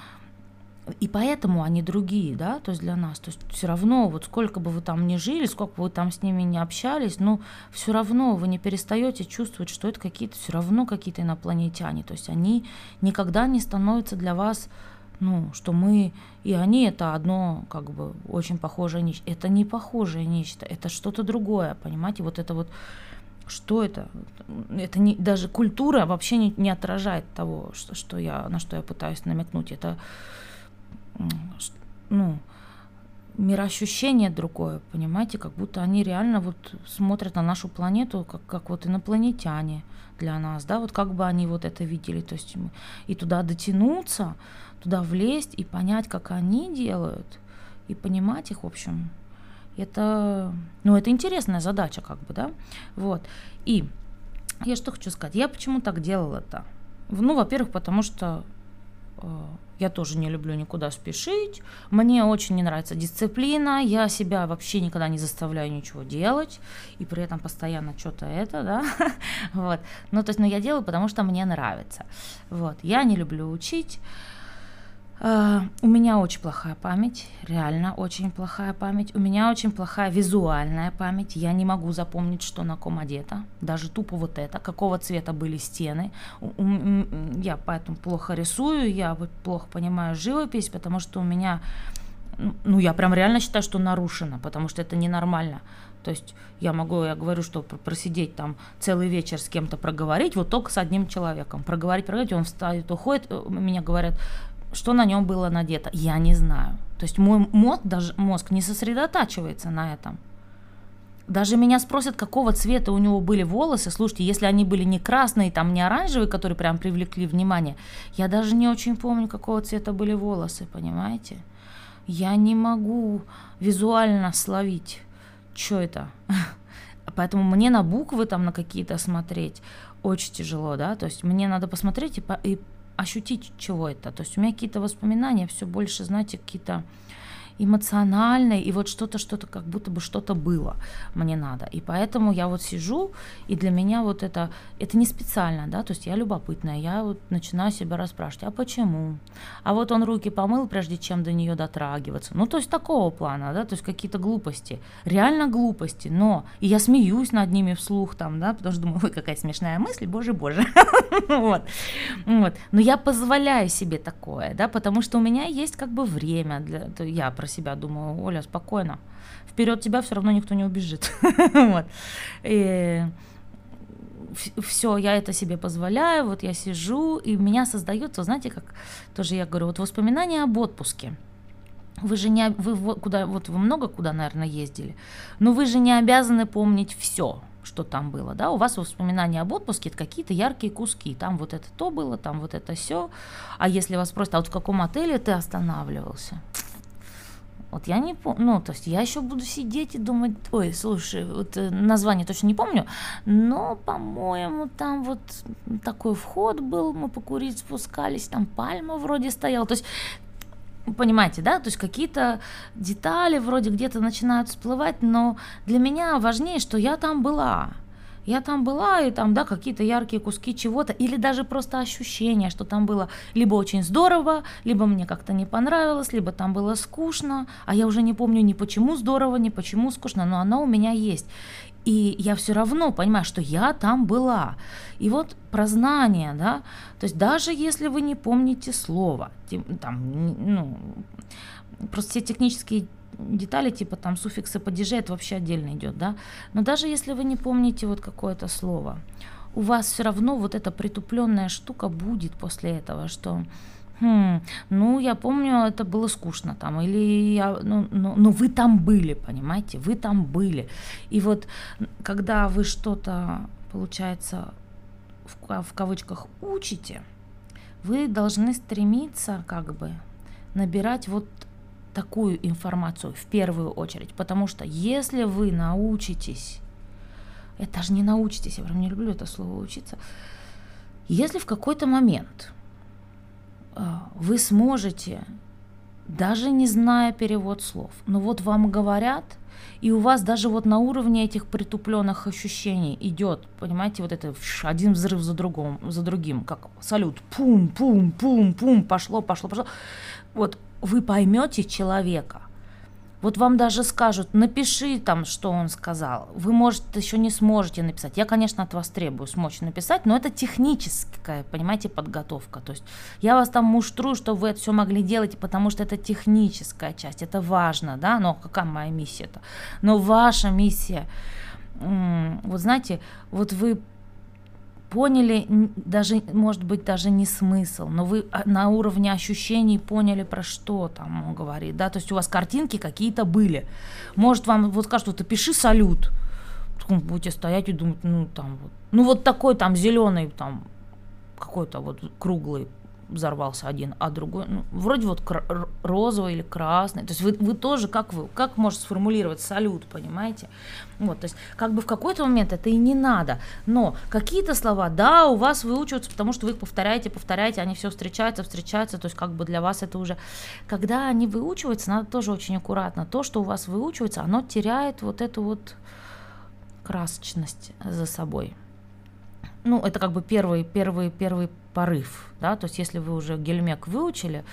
и поэтому они другие, да, то есть для нас. То есть все равно, вот сколько бы вы там ни жили, сколько бы вы там с ними не общались, ну, все равно вы не перестаете чувствовать, что это какие-то, все равно какие-то инопланетяне. То есть они никогда не становятся для вас, ну, что мы и они это одно, как бы, очень похожее нечто. Это не похожее нечто, это что-то другое, понимаете, вот это вот что это? Это не, даже культура вообще не, не отражает того, что, что я, на что я пытаюсь намекнуть. Это ну, мироощущение другое, понимаете, как будто они реально вот смотрят на нашу планету, как, как вот инопланетяне для нас, да, вот как бы они вот это видели, то есть и туда дотянуться, туда влезть и понять, как они делают, и понимать их, в общем, это, ну, это интересная задача, как бы, да, вот, и я что хочу сказать, я почему так делала-то? Ну, во-первых, потому что я тоже не люблю никуда спешить. Мне очень не нравится дисциплина. Я себя вообще никогда не заставляю ничего делать. И при этом постоянно что-то это, да. [LAUGHS] вот. Ну, то есть, ну, я делаю, потому что мне нравится. Вот. Я не люблю учить. Uh, у меня очень плохая память, реально очень плохая память. У меня очень плохая визуальная память. Я не могу запомнить, что на ком одето. Даже тупо вот это, какого цвета были стены. Я поэтому плохо рисую, я плохо понимаю живопись, потому что у меня, ну, я прям реально считаю, что нарушено, потому что это ненормально. То есть я могу, я говорю, что просидеть там целый вечер с кем-то проговорить, вот только с одним человеком. Проговорить, проговорить, он встает, уходит, э, меня говорят, что на нем было надето, я не знаю. То есть мой мозг, даже мозг не сосредотачивается на этом. Даже меня спросят, какого цвета у него были волосы. Слушайте, если они были не красные, там не оранжевые, которые прям привлекли внимание, я даже не очень помню, какого цвета были волосы, понимаете? Я не могу визуально словить, что это. [LAUGHS] Поэтому мне на буквы там на какие-то смотреть очень тяжело, да, то есть мне надо посмотреть и, по- и ощутить чего это. То есть у меня какие-то воспоминания все больше, знаете, какие-то эмоциональной, и вот что-то, что-то, как будто бы что-то было мне надо. И поэтому я вот сижу, и для меня вот это, это не специально, да, то есть я любопытная, я вот начинаю себя расспрашивать, а почему? А вот он руки помыл, прежде чем до нее дотрагиваться. Ну, то есть такого плана, да, то есть какие-то глупости, реально глупости, но и я смеюсь над ними вслух там, да, потому что думаю, ой, какая смешная мысль, боже, боже. [LAUGHS] вот. вот. Но я позволяю себе такое, да, потому что у меня есть как бы время для, я про себя думаю, Оля, спокойно, вперед тебя все равно никто не убежит. [LAUGHS] вот. И все, я это себе позволяю, вот я сижу, и меня создается, знаете, как тоже я говорю, вот воспоминания об отпуске. Вы же не, вы куда, вот вы много куда, наверное, ездили, но вы же не обязаны помнить все, что там было, да, у вас воспоминания об отпуске это какие-то яркие куски, там вот это то было, там вот это все, а если вас спросят, а вот в каком отеле ты останавливался, вот я не помню, ну, то есть я еще буду сидеть и думать, ой, слушай, вот э, название точно не помню, но, по-моему, там вот такой вход был, мы покурить спускались, там пальма вроде стояла, то есть Понимаете, да? То есть какие-то детали вроде где-то начинают всплывать, но для меня важнее, что я там была я там была, и там, да, какие-то яркие куски чего-то, или даже просто ощущение, что там было либо очень здорово, либо мне как-то не понравилось, либо там было скучно, а я уже не помню ни почему здорово, ни почему скучно, но оно у меня есть. И я все равно понимаю, что я там была. И вот про знание, да, то есть даже если вы не помните слово, там, ну, просто все технические детали, типа там суффиксы падежи, это вообще отдельно идет, да. Но даже если вы не помните вот какое-то слово, у вас все равно вот эта притупленная штука будет после этого, что хм, ну, я помню, это было скучно там, или я, ну, ну, ну, вы там были, понимаете, вы там были. И вот когда вы что-то, получается, в, в кавычках учите, вы должны стремиться как бы набирать вот такую информацию в первую очередь, потому что если вы научитесь, это же не научитесь, я прям не люблю это слово учиться, если в какой-то момент а, вы сможете, даже не зная перевод слов, но вот вам говорят, и у вас даже вот на уровне этих притупленных ощущений идет, понимаете, вот это один взрыв за другим, за другим, как салют, пум, пум, пум, пум, пошло, пошло, пошло. Вот вы поймете человека. Вот вам даже скажут, напиши там, что он сказал. Вы, может, еще не сможете написать. Я, конечно, от вас требую смочь написать, но это техническая, понимаете, подготовка. То есть я вас там муштрую, чтобы вы это все могли делать, потому что это техническая часть, это важно, да, но какая моя миссия-то? Но ваша миссия, вот знаете, вот вы поняли даже, может быть, даже не смысл, но вы а, на уровне ощущений поняли, про что там он говорит, да, то есть у вас картинки какие-то были. Может, вам вот скажут, вот пиши салют, будете стоять и думать, ну, там вот, ну, вот такой там зеленый, там, какой-то вот круглый взорвался один, а другой, ну, вроде вот розовый или красный. То есть вы, вы тоже, как вы, как можно сформулировать салют, понимаете? Вот, то есть как бы в какой-то момент это и не надо, но какие-то слова, да, у вас выучиваются, потому что вы их повторяете, повторяете, они все встречаются, встречаются, то есть как бы для вас это уже, когда они выучиваются, надо тоже очень аккуратно, то, что у вас выучивается, оно теряет вот эту вот красочность за собой ну, это как бы первый, первый, первый порыв, да, то есть если вы уже гельмек выучили,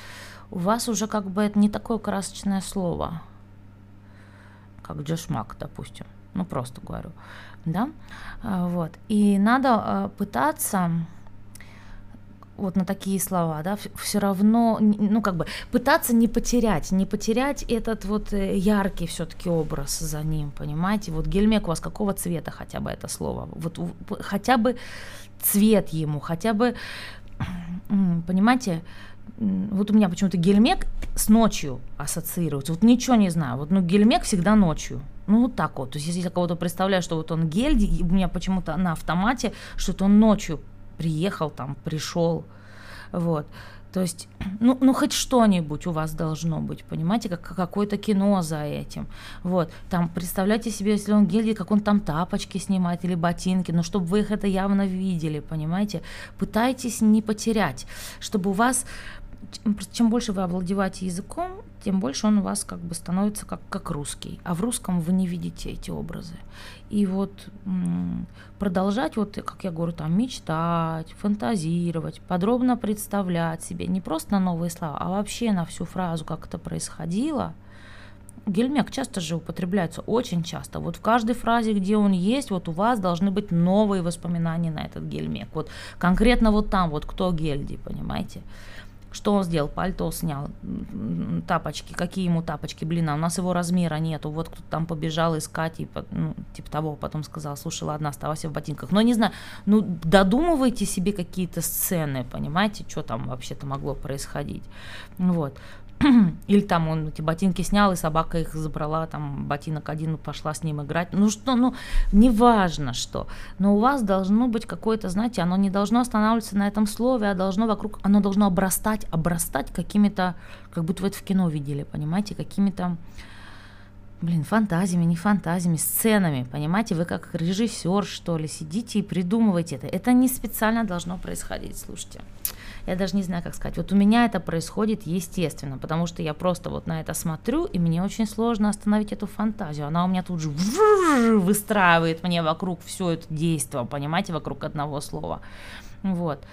у вас уже как бы это не такое красочное слово, как джешмак, допустим, ну, просто говорю, да, а, вот, и надо а, пытаться вот на такие слова, да, все равно, ну, как бы пытаться не потерять, не потерять этот вот э, яркий все-таки образ за ним, понимаете? Вот гельмек у вас какого цвета хотя бы это слово? Вот хотя бы цвет ему, хотя бы, понимаете, вот у меня почему-то гельмек с ночью ассоциируется. Вот ничего не знаю. Вот, ну, гельмек всегда ночью. Ну, вот так вот. То есть, если я кого-то представляю, что вот он гель, у меня почему-то на автомате, что-то он ночью приехал, там, пришел, вот. То есть, [CLEARS THROAT] ну, ну хоть что-нибудь у вас должно быть, понимаете, как какое-то кино за этим. Вот, там, представляйте себе, если он гель, как он там тапочки снимает или ботинки, ну, чтобы вы их это явно видели, понимаете. Пытайтесь не потерять, чтобы у вас чем больше вы овладеваете языком, тем больше он у вас как бы становится как, как русский. А в русском вы не видите эти образы. И вот продолжать, вот, как я говорю, там мечтать, фантазировать, подробно представлять себе не просто на новые слова, а вообще на всю фразу, как это происходило. Гельмек часто же употребляется, очень часто. Вот в каждой фразе, где он есть, вот у вас должны быть новые воспоминания на этот гельмек. Вот конкретно вот там, вот кто гельди, понимаете? Что он сделал? Пальто снял, тапочки. Какие ему тапочки? Блин, а у нас его размера нету. Вот кто-то там побежал искать, и, ну, типа того, потом сказал, слушай, ладно, оставайся в ботинках. Но не знаю, ну, додумывайте себе какие-то сцены, понимаете, что там вообще-то могло происходить. Вот. [CLEARS THROAT] Или там он эти ботинки снял, и собака их забрала, там ботинок один пошла с ним играть. Ну что, ну, неважно что. Но у вас должно быть какое-то, знаете, оно не должно останавливаться на этом слове, а должно вокруг, оно должно обрастать, обрастать какими-то, как будто вы это в кино видели, понимаете, какими-то блин, фантазиями, не фантазиями, сценами, понимаете, вы как режиссер, что ли, сидите и придумываете это. Это не специально должно происходить, слушайте я даже не знаю, как сказать. Вот у меня это происходит естественно, потому что я просто вот на это смотрю, и мне очень сложно остановить эту фантазию. Она у меня тут же [LAUGHS] выстраивает мне вокруг все это действие, понимаете, вокруг одного слова. Вот.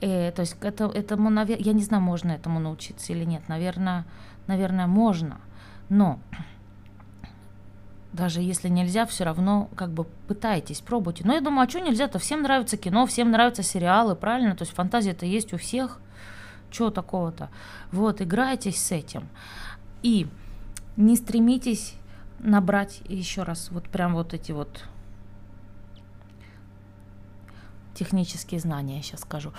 Э, то есть это, этому, я не знаю, можно этому научиться или нет. Наверное, наверное, можно. Но даже если нельзя, все равно как бы пытайтесь, пробуйте. Но я думаю, а что нельзя-то? Всем нравится кино, всем нравятся сериалы, правильно? То есть фантазия-то есть у всех. Чего такого-то? Вот, играйтесь с этим. И не стремитесь набрать еще раз вот прям вот эти вот технические знания, я сейчас скажу.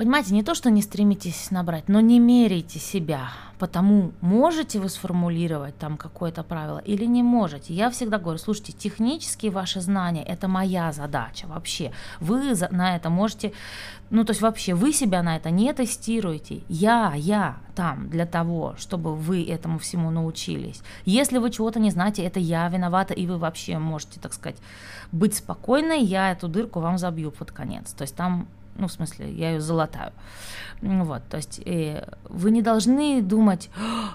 Понимаете, не то, что не стремитесь набрать, но не меряйте себя. Потому можете вы сформулировать там какое-то правило или не можете. Я всегда говорю, слушайте, технические ваши знания – это моя задача вообще. Вы на это можете, ну то есть вообще вы себя на это не тестируете. Я, я там для того, чтобы вы этому всему научились. Если вы чего-то не знаете, это я виновата, и вы вообще можете, так сказать, быть спокойной, я эту дырку вам забью под конец. То есть там ну, в смысле, я ее золотаю. Вот, то есть э, вы не должны думать,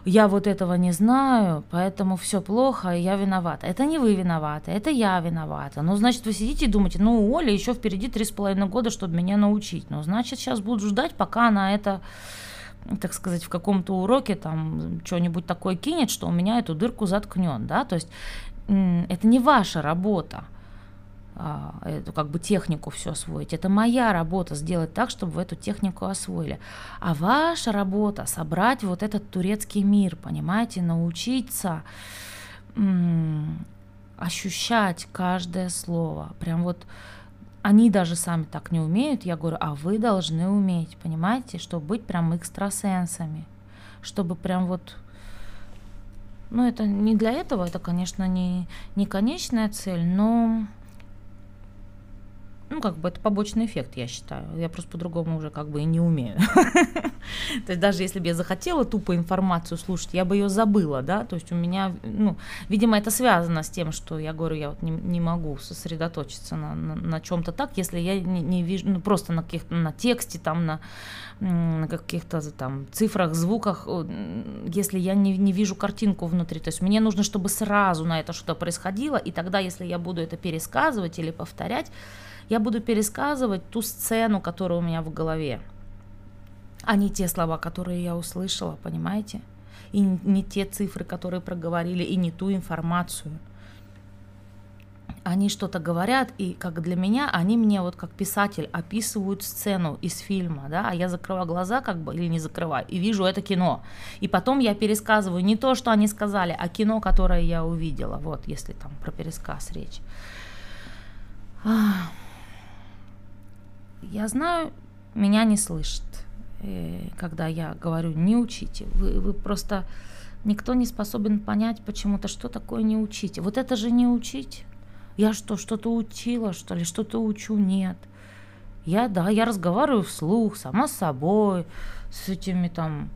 я вот этого не знаю, поэтому все плохо, я виновата. Это не вы виноваты, это я виновата. Ну, значит, вы сидите и думаете, ну, Оля еще впереди три с половиной года, чтобы меня научить. Ну, значит, сейчас буду ждать, пока она это так сказать, в каком-то уроке там что-нибудь такое кинет, что у меня эту дырку заткнет, да, то есть это не ваша работа, а, эту как бы технику все освоить. Это моя работа сделать так, чтобы вы эту технику освоили. А ваша работа собрать вот этот турецкий мир, понимаете, научиться ощущать каждое слово. Прям вот они даже сами так не умеют. Я говорю, а вы должны уметь, понимаете, чтобы быть прям экстрасенсами, чтобы прям вот ну, это не для этого, это, конечно, не, не конечная цель, но ну, как бы это побочный эффект, я считаю. Я просто по-другому уже как бы и не умею. [LAUGHS] То есть даже если бы я захотела тупо информацию слушать, я бы ее забыла, да, то есть у меня, ну, видимо, это связано с тем, что я говорю, я вот не, не могу сосредоточиться на, на, на чем-то так, если я не, не вижу, ну, просто на каких-то, на тексте, там, на, на каких-то там цифрах, звуках, если я не, не вижу картинку внутри, то есть мне нужно, чтобы сразу на это что-то происходило, и тогда, если я буду это пересказывать или повторять, я буду пересказывать ту сцену, которая у меня в голове, а не те слова, которые я услышала, понимаете? И не те цифры, которые проговорили, и не ту информацию. Они что-то говорят, и как для меня, они мне вот как писатель описывают сцену из фильма, да, а я закрываю глаза как бы, или не закрываю, и вижу это кино. И потом я пересказываю не то, что они сказали, а кино, которое я увидела, вот, если там про пересказ речь. Я знаю, меня не слышат, э, когда я говорю «не учите». Вы, вы просто... Никто не способен понять почему-то, что такое «не учите». Вот это же не учить. Я что, что-то учила, что ли, что-то учу? Нет. Я, да, я разговариваю вслух, сама с собой, с этими там,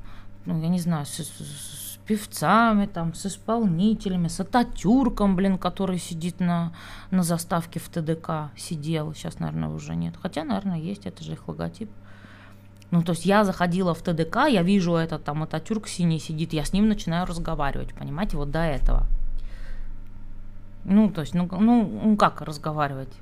ну, я не знаю, с, с певцами, там, с исполнителями, с Ататюрком, блин, который сидит на, на заставке в ТДК, сидел, сейчас, наверное, уже нет. Хотя, наверное, есть, это же их логотип. Ну, то есть я заходила в ТДК, я вижу этот там Ататюрк синий сидит, я с ним начинаю разговаривать, понимаете, вот до этого. Ну, то есть, ну, ну как разговаривать?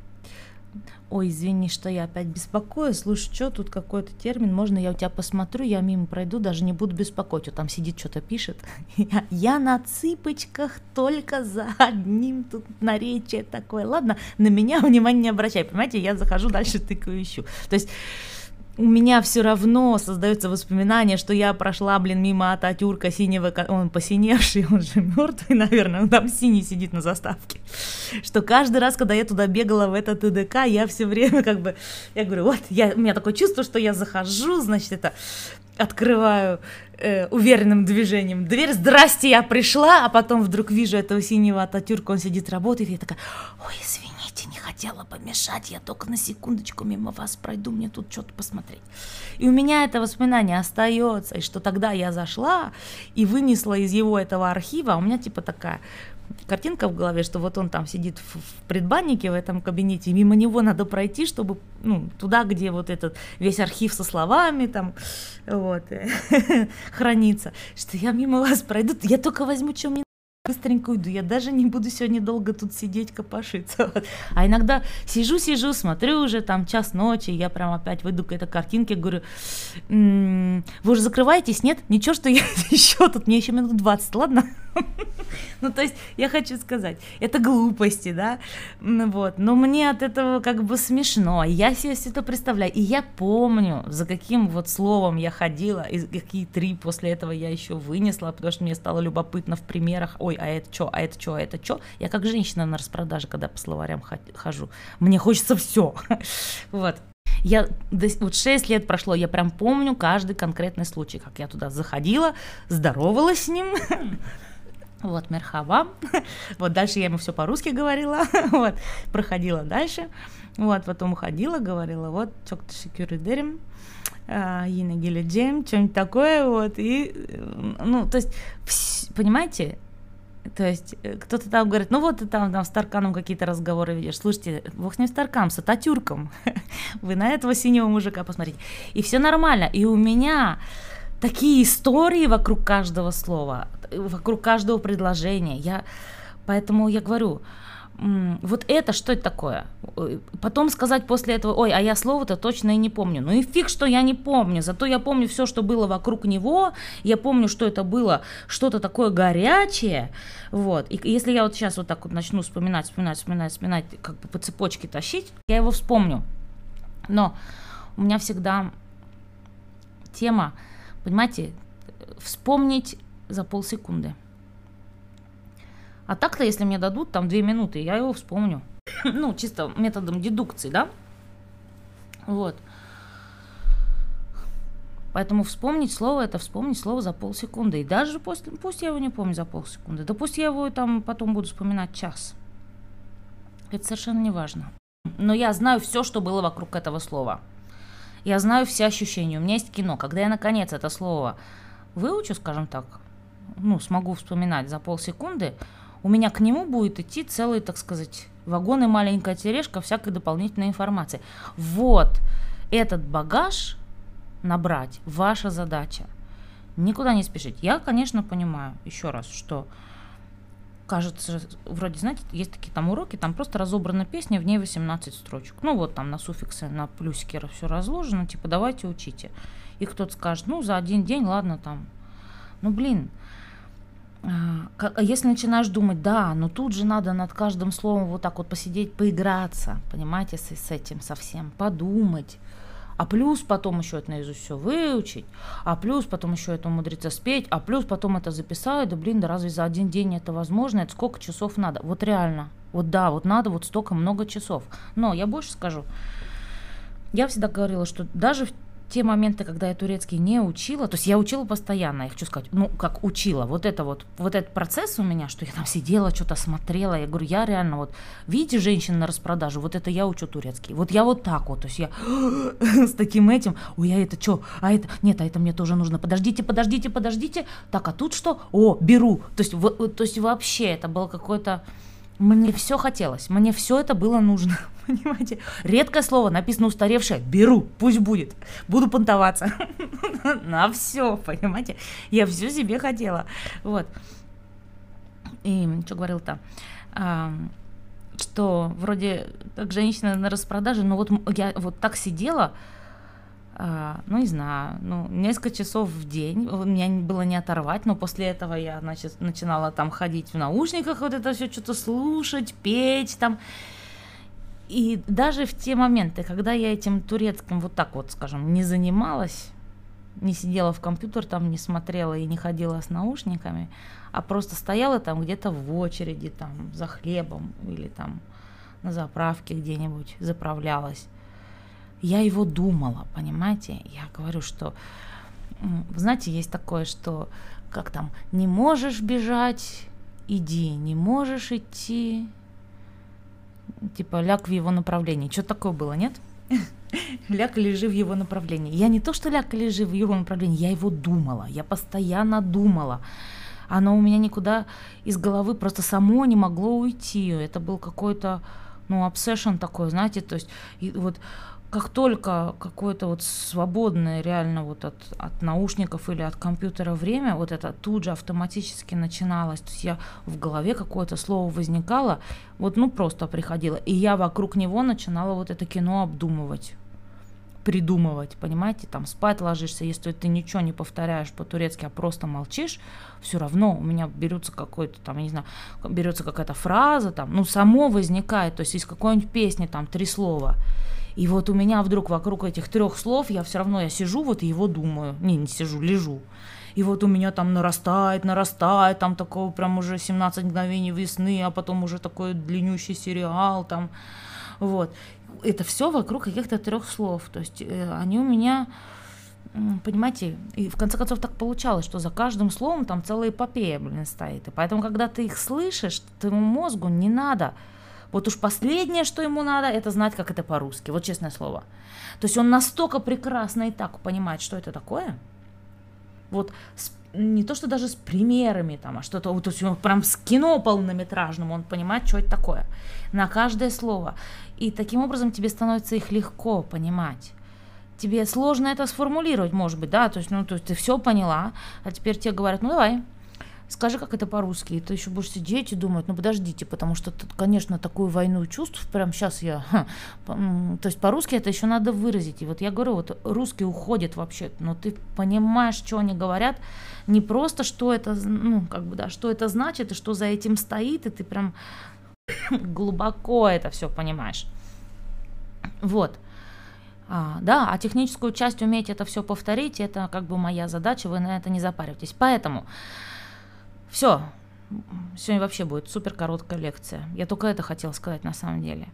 Ой, извини, что я опять беспокою. Слушай, что тут какой-то термин? Можно я у тебя посмотрю, я мимо пройду, даже не буду беспокоить. Вот там сидит, что-то пишет. Я, [LAUGHS] я на цыпочках только за одним тут наречие такое. Ладно, на меня внимание не обращай. Понимаете, я захожу дальше, тыкаю, ищу. То есть у меня все равно создается воспоминание, что я прошла, блин, мимо Ататюрка синего, он посиневший, он же мертвый, [LAUGHS] наверное, он там синий сидит на заставке. Что каждый раз, когда я туда бегала в этот ТДК, я все время как бы, я говорю, вот, я, у меня такое чувство, что я захожу, значит, это открываю э, уверенным движением дверь, здрасте, я пришла, а потом вдруг вижу этого синего Ататюрка, он сидит, работает, и я такая, ой, извини, Простите, не хотела помешать, я только на секундочку мимо вас пройду, мне тут что-то посмотреть. И у меня это воспоминание остается, и что тогда я зашла и вынесла из его этого архива, а у меня типа такая картинка в голове, что вот он там сидит в, в предбаннике в этом кабинете, и мимо него надо пройти, чтобы, ну, туда, где вот этот весь архив со словами там, вот, [LAUGHS] хранится, что я мимо вас пройду, я только возьму, что мне быстренько уйду, я даже не буду сегодня долго тут сидеть, копошиться. А иногда сижу-сижу, смотрю уже там час ночи, я прям опять выйду к этой картинке, говорю, м-м, вы уже закрываетесь, нет? Ничего, что я [LAUGHS] еще тут, мне еще минут 20, ладно? [LAUGHS] Ну, то есть, я хочу сказать, это глупости, да, вот, но мне от этого как бы смешно, я себе все это представляю, и я помню, за каким вот словом я ходила, и какие три после этого я еще вынесла, потому что мне стало любопытно в примерах, ой, а это что, а это что, а это что, я как женщина на распродаже, когда по словарям хожу, мне хочется все, [LAUGHS] вот, я вот 6 лет прошло, я прям помню каждый конкретный случай, как я туда заходила, здоровалась с ним, вот, мерхаба. [LAUGHS] вот дальше я ему все по-русски говорила. [LAUGHS] вот, проходила дальше. Вот, потом уходила, говорила, вот, чок секюридерим, Ина Гиледжем, что-нибудь такое, вот, и, ну, то есть, понимаете, то есть э, кто-то там говорит, ну вот ты там, там с Тарканом какие-то разговоры ведешь. Слушайте, бог с ним с Тарканом, с Ататюрком. [LAUGHS] Вы на этого синего мужика посмотрите. И все нормально. И у меня такие истории вокруг каждого слова, вокруг каждого предложения. Я, поэтому я говорю, вот это что это такое? Потом сказать после этого, ой, а я слово-то точно и не помню. Ну и фиг, что я не помню, зато я помню все, что было вокруг него, я помню, что это было что-то такое горячее, вот. И если я вот сейчас вот так вот начну вспоминать, вспоминать, вспоминать, вспоминать, как бы по цепочке тащить, я его вспомню. Но у меня всегда тема Понимаете, вспомнить за полсекунды. А так-то, если мне дадут там две минуты, я его вспомню. [CLEARS THROAT] ну, чисто методом дедукции, да? Вот. Поэтому вспомнить слово это вспомнить слово за полсекунды. И даже после, пусть я его не помню за полсекунды, да пусть я его там потом буду вспоминать час. Это совершенно не важно. Но я знаю все, что было вокруг этого слова. Я знаю все ощущения. У меня есть кино. Когда я наконец это слово выучу, скажем так, ну, смогу вспоминать за полсекунды, у меня к нему будет идти целый, так сказать, вагон и маленькая тележка всякой дополнительной информации. Вот этот багаж набрать ваша задача. Никуда не спешить. Я, конечно, понимаю, еще раз, что кажется, вроде, знаете, есть такие там уроки, там просто разобрана песня, в ней 18 строчек. Ну вот там на суффиксы, на плюсики все разложено, типа давайте учите. И кто-то скажет, ну за один день, ладно там. Ну блин, если начинаешь думать, да, но тут же надо над каждым словом вот так вот посидеть, поиграться, понимаете, с, с этим совсем, подумать, а плюс потом еще это наизусть все выучить, а плюс потом еще это умудриться спеть, а плюс потом это записать, да блин, да разве за один день это возможно, это сколько часов надо, вот реально, вот да, вот надо вот столько много часов, но я больше скажу, я всегда говорила, что даже те моменты, когда я турецкий не учила, то есть я учила постоянно, я хочу сказать, ну, как учила, вот это вот, вот этот процесс у меня, что я там сидела, что-то смотрела, я говорю, я реально вот, видите женщин на распродаже, вот это я учу турецкий, вот я вот так вот, то есть я [GASPS] с таким этим, ой, я это что, а это, нет, а это мне тоже нужно, подождите, подождите, подождите, так, а тут что, о, беру, то есть, в, то есть вообще это было какое-то, мне все хотелось, мне все это было нужно, [LAUGHS] понимаете? Редкое слово, написано устаревшее, беру, пусть будет, буду понтоваться [LAUGHS] на все, понимаете? Я все себе хотела, вот. И что говорил-то? Что вроде как женщина на распродаже, но вот я вот так сидела, ну, не знаю, ну, несколько часов в день, меня было не оторвать, но после этого я, значит, начинала там ходить в наушниках, вот это все что-то слушать, петь там. И даже в те моменты, когда я этим турецким вот так вот, скажем, не занималась, не сидела в компьютер там, не смотрела и не ходила с наушниками, а просто стояла там где-то в очереди, там, за хлебом или там на заправке где-нибудь заправлялась я его думала, понимаете? Я говорю, что, знаете, есть такое, что как там, не можешь бежать, иди, не можешь идти, типа ляг в его направлении. Что такое было, нет? [LAUGHS] ляг лежи в его направлении. Я не то, что ляг лежи в его направлении, я его думала, я постоянно думала. Оно у меня никуда из головы просто само не могло уйти. Это был какой-то, ну, обсессион такой, знаете, то есть и вот как только какое-то вот свободное реально вот от, от наушников или от компьютера время, вот это тут же автоматически начиналось. То есть я в голове какое-то слово возникало, вот ну просто приходило. И я вокруг него начинала вот это кино обдумывать придумывать, понимаете, там спать ложишься, если ты ничего не повторяешь по-турецки, а просто молчишь, все равно у меня берется какой-то там, я не знаю, берется какая-то фраза там, ну само возникает, то есть из какой-нибудь песни там три слова, и вот у меня вдруг вокруг этих трех слов я все равно я сижу вот и его думаю. Не, не сижу, лежу. И вот у меня там нарастает, нарастает, там такого прям уже 17 мгновений весны, а потом уже такой длиннющий сериал там. Вот. Это все вокруг каких-то трех слов. То есть э, они у меня, понимаете, и в конце концов так получалось, что за каждым словом там целая эпопея, блин, стоит. И поэтому, когда ты их слышишь, твоему мозгу не надо вот уж последнее, что ему надо, это знать, как это по-русски. Вот честное слово. То есть он настолько прекрасно и так понимает, что это такое. Вот с, не то, что даже с примерами там, а что-то, вот, то есть он прям с кино полнометражным, он понимает, что это такое. На каждое слово. И таким образом тебе становится их легко понимать тебе сложно это сформулировать, может быть, да, то есть, ну, то есть ты все поняла, а теперь тебе говорят, ну давай, скажи, как это по-русски. И ты еще будешь сидеть и думать, ну подождите, потому что, тут, конечно, такую войну чувств, прям сейчас я... Ха, то есть по-русски это еще надо выразить. И вот я говорю, вот русский уходит вообще, но ты понимаешь, что они говорят, не просто, что это, ну, как бы, да, что это значит, и что за этим стоит, и ты прям [COUGHS] глубоко это все понимаешь. Вот. А, да, а техническую часть уметь это все повторить, это как бы моя задача, вы на это не запаривайтесь. Поэтому все. Сегодня вообще будет супер короткая лекция. Я только это хотела сказать на самом деле.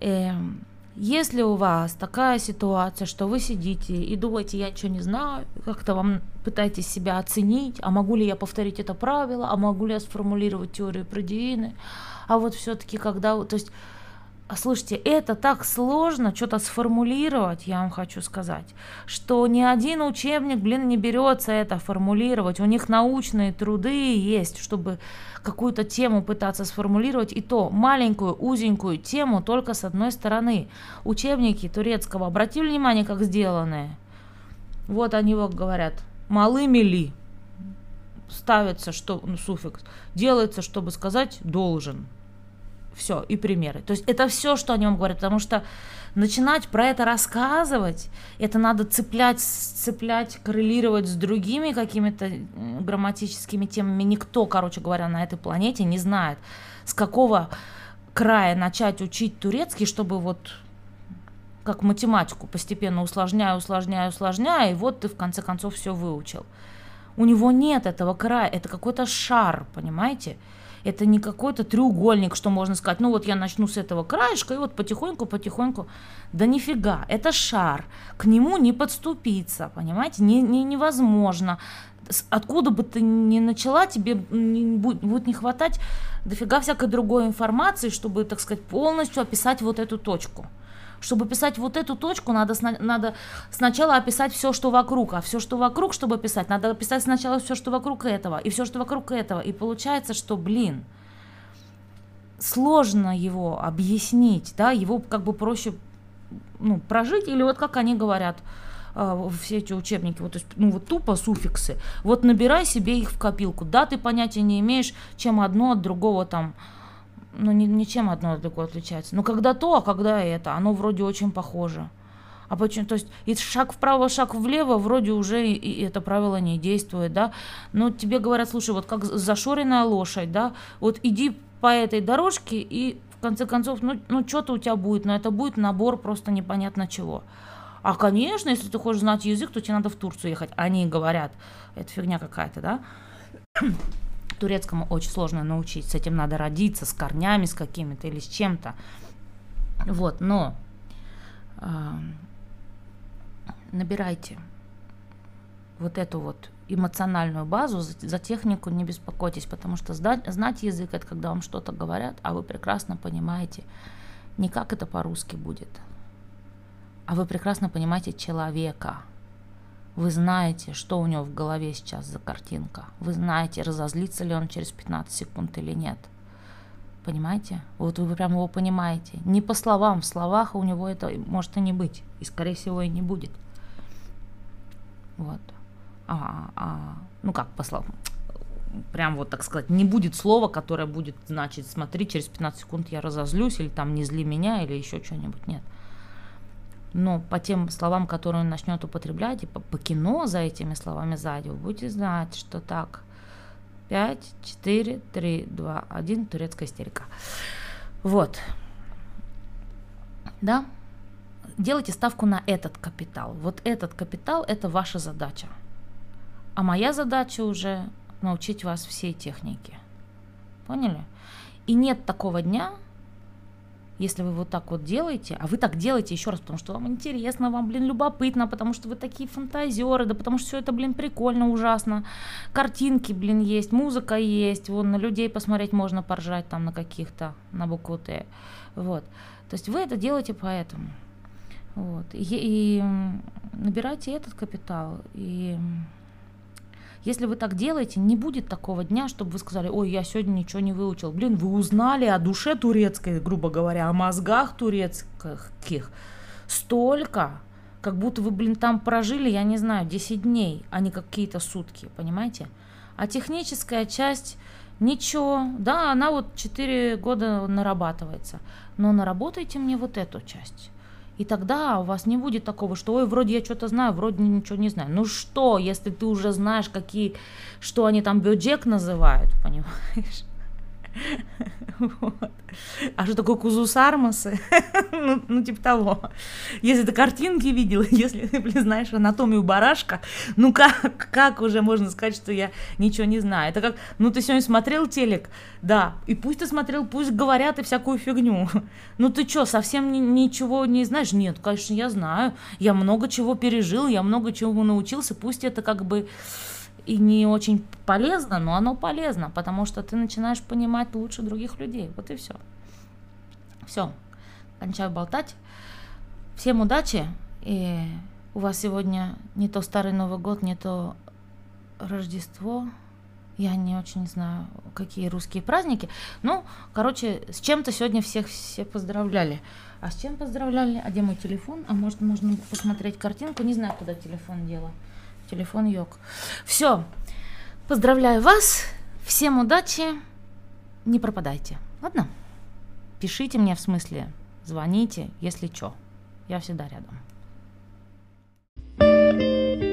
Эм, если у вас такая ситуация, что вы сидите и думаете, я ничего не знаю, как-то вам пытаетесь себя оценить, а могу ли я повторить это правило, а могу ли я сформулировать теорию протеины, а вот все-таки когда, то есть а слушайте, это так сложно что-то сформулировать, я вам хочу сказать, что ни один учебник, блин, не берется это формулировать. У них научные труды есть, чтобы какую-то тему пытаться сформулировать, и то маленькую, узенькую тему только с одной стороны. Учебники турецкого, обратили внимание, как сделаны? Вот они вот говорят, малыми ли? Ставится что, ну, суффикс, делается, чтобы сказать должен. Все, и примеры. То есть это все, что о нем говорят, потому что начинать про это рассказывать, это надо цеплять, цеплять, коррелировать с другими какими-то грамматическими темами. Никто, короче говоря, на этой планете не знает, с какого края начать учить турецкий, чтобы вот как математику постепенно усложняя, усложняя, усложняя, и вот ты в конце концов все выучил. У него нет этого края, это какой-то шар, понимаете? Это не какой-то треугольник, что можно сказать, ну вот я начну с этого краешка, и вот потихоньку-потихоньку. Да нифига, это шар. К нему не подступиться, понимаете, не, не, невозможно. Откуда бы ты ни начала, тебе не, будет, будет не хватать дофига всякой другой информации, чтобы, так сказать, полностью описать вот эту точку. Чтобы писать вот эту точку, надо, надо сначала описать все, что вокруг, а все, что вокруг, чтобы писать, надо описать сначала все, что вокруг этого, и все, что вокруг этого. И получается, что, блин, сложно его объяснить, да, его как бы проще ну, прожить, или вот как они говорят, э, все эти учебники, вот, то есть, ну, вот тупо суффиксы, вот набирай себе их в копилку, да, ты понятия не имеешь, чем одно от другого там, ну, ни, ничем одно от другого отличается. Но когда то, а когда это, оно вроде очень похоже. А почему? То есть и шаг вправо, шаг влево, вроде уже и, и это правило не действует, да. Но тебе говорят, слушай, вот как зашоренная лошадь, да, вот иди по этой дорожке и в конце концов, ну, ну что-то у тебя будет, но это будет набор просто непонятно чего. А, конечно, если ты хочешь знать язык, то тебе надо в Турцию ехать. Они говорят, это фигня какая-то, да турецкому очень сложно научить. С этим надо родиться, с корнями с какими-то или с чем-то. Вот, но э, набирайте вот эту вот эмоциональную базу, за, за технику не беспокойтесь, потому что знать, знать язык это когда вам что-то говорят, а вы прекрасно понимаете, не как это по-русски будет, а вы прекрасно понимаете человека – вы знаете, что у него в голове сейчас за картинка. Вы знаете, разозлится ли он через 15 секунд или нет. Понимаете? Вот вы прям его понимаете. Не по словам, в словах у него это может и не быть. И, скорее всего, и не будет. Вот. А, а, ну как по словам? Прям вот так сказать, не будет слова, которое будет значить, смотри, через 15 секунд я разозлюсь, или там не зли меня, или еще что-нибудь. Нет но по тем словам, которые он начнет употреблять, и по, по кино за этими словами сзади, вы будете знать, что так, 5, 4, 3, 2, 1, турецкая истерика. Вот. Да? Делайте ставку на этот капитал. Вот этот капитал – это ваша задача. А моя задача уже научить вас всей технике. Поняли? И нет такого дня, если вы вот так вот делаете, а вы так делаете еще раз, потому что вам интересно, вам, блин, любопытно, потому что вы такие фантазеры, да потому что все это, блин, прикольно, ужасно. Картинки, блин, есть, музыка есть, вон на людей посмотреть можно поржать там на каких-то, на букву Т. Вот. То есть вы это делаете поэтому. Вот. И, и набирайте этот капитал, и если вы так делаете, не будет такого дня, чтобы вы сказали, ой, я сегодня ничего не выучил. Блин, вы узнали о душе турецкой, грубо говоря, о мозгах турецких столько, как будто вы, блин, там прожили, я не знаю, 10 дней, а не какие-то сутки, понимаете? А техническая часть, ничего, да, она вот 4 года нарабатывается, но наработайте мне вот эту часть. И тогда у вас не будет такого, что, ой, вроде я что-то знаю, вроде ничего не знаю. Ну что, если ты уже знаешь, какие, что они там бюджет называют, [LAUGHS] понимаешь? [LAUGHS] Вот. А что такое кузусармасы? [LAUGHS] ну, ну, типа того. Если ты картинки видел, [LAUGHS] если ты, блин, знаешь анатомию барашка, ну как, как уже можно сказать, что я ничего не знаю? Это как, ну ты сегодня смотрел телек, да, и пусть ты смотрел, пусть говорят и всякую фигню. ну ты что, совсем ни, ничего не знаешь? Нет, конечно, я знаю. Я много чего пережил, я много чего научился, пусть это как бы и не очень полезно, но оно полезно, потому что ты начинаешь понимать лучше других людей. Вот и все. Все, кончаю болтать. Всем удачи. И у вас сегодня не то Старый Новый год, не то Рождество. Я не очень знаю, какие русские праздники. Ну, короче, с чем-то сегодня всех все поздравляли. А с чем поздравляли? А где мой телефон? А может, можно посмотреть картинку? Не знаю, куда телефон дела Телефон йог. Все. Поздравляю вас. Всем удачи. Не пропадайте. Ладно? Пишите мне в смысле. Звоните, если чё. Я всегда рядом. thank you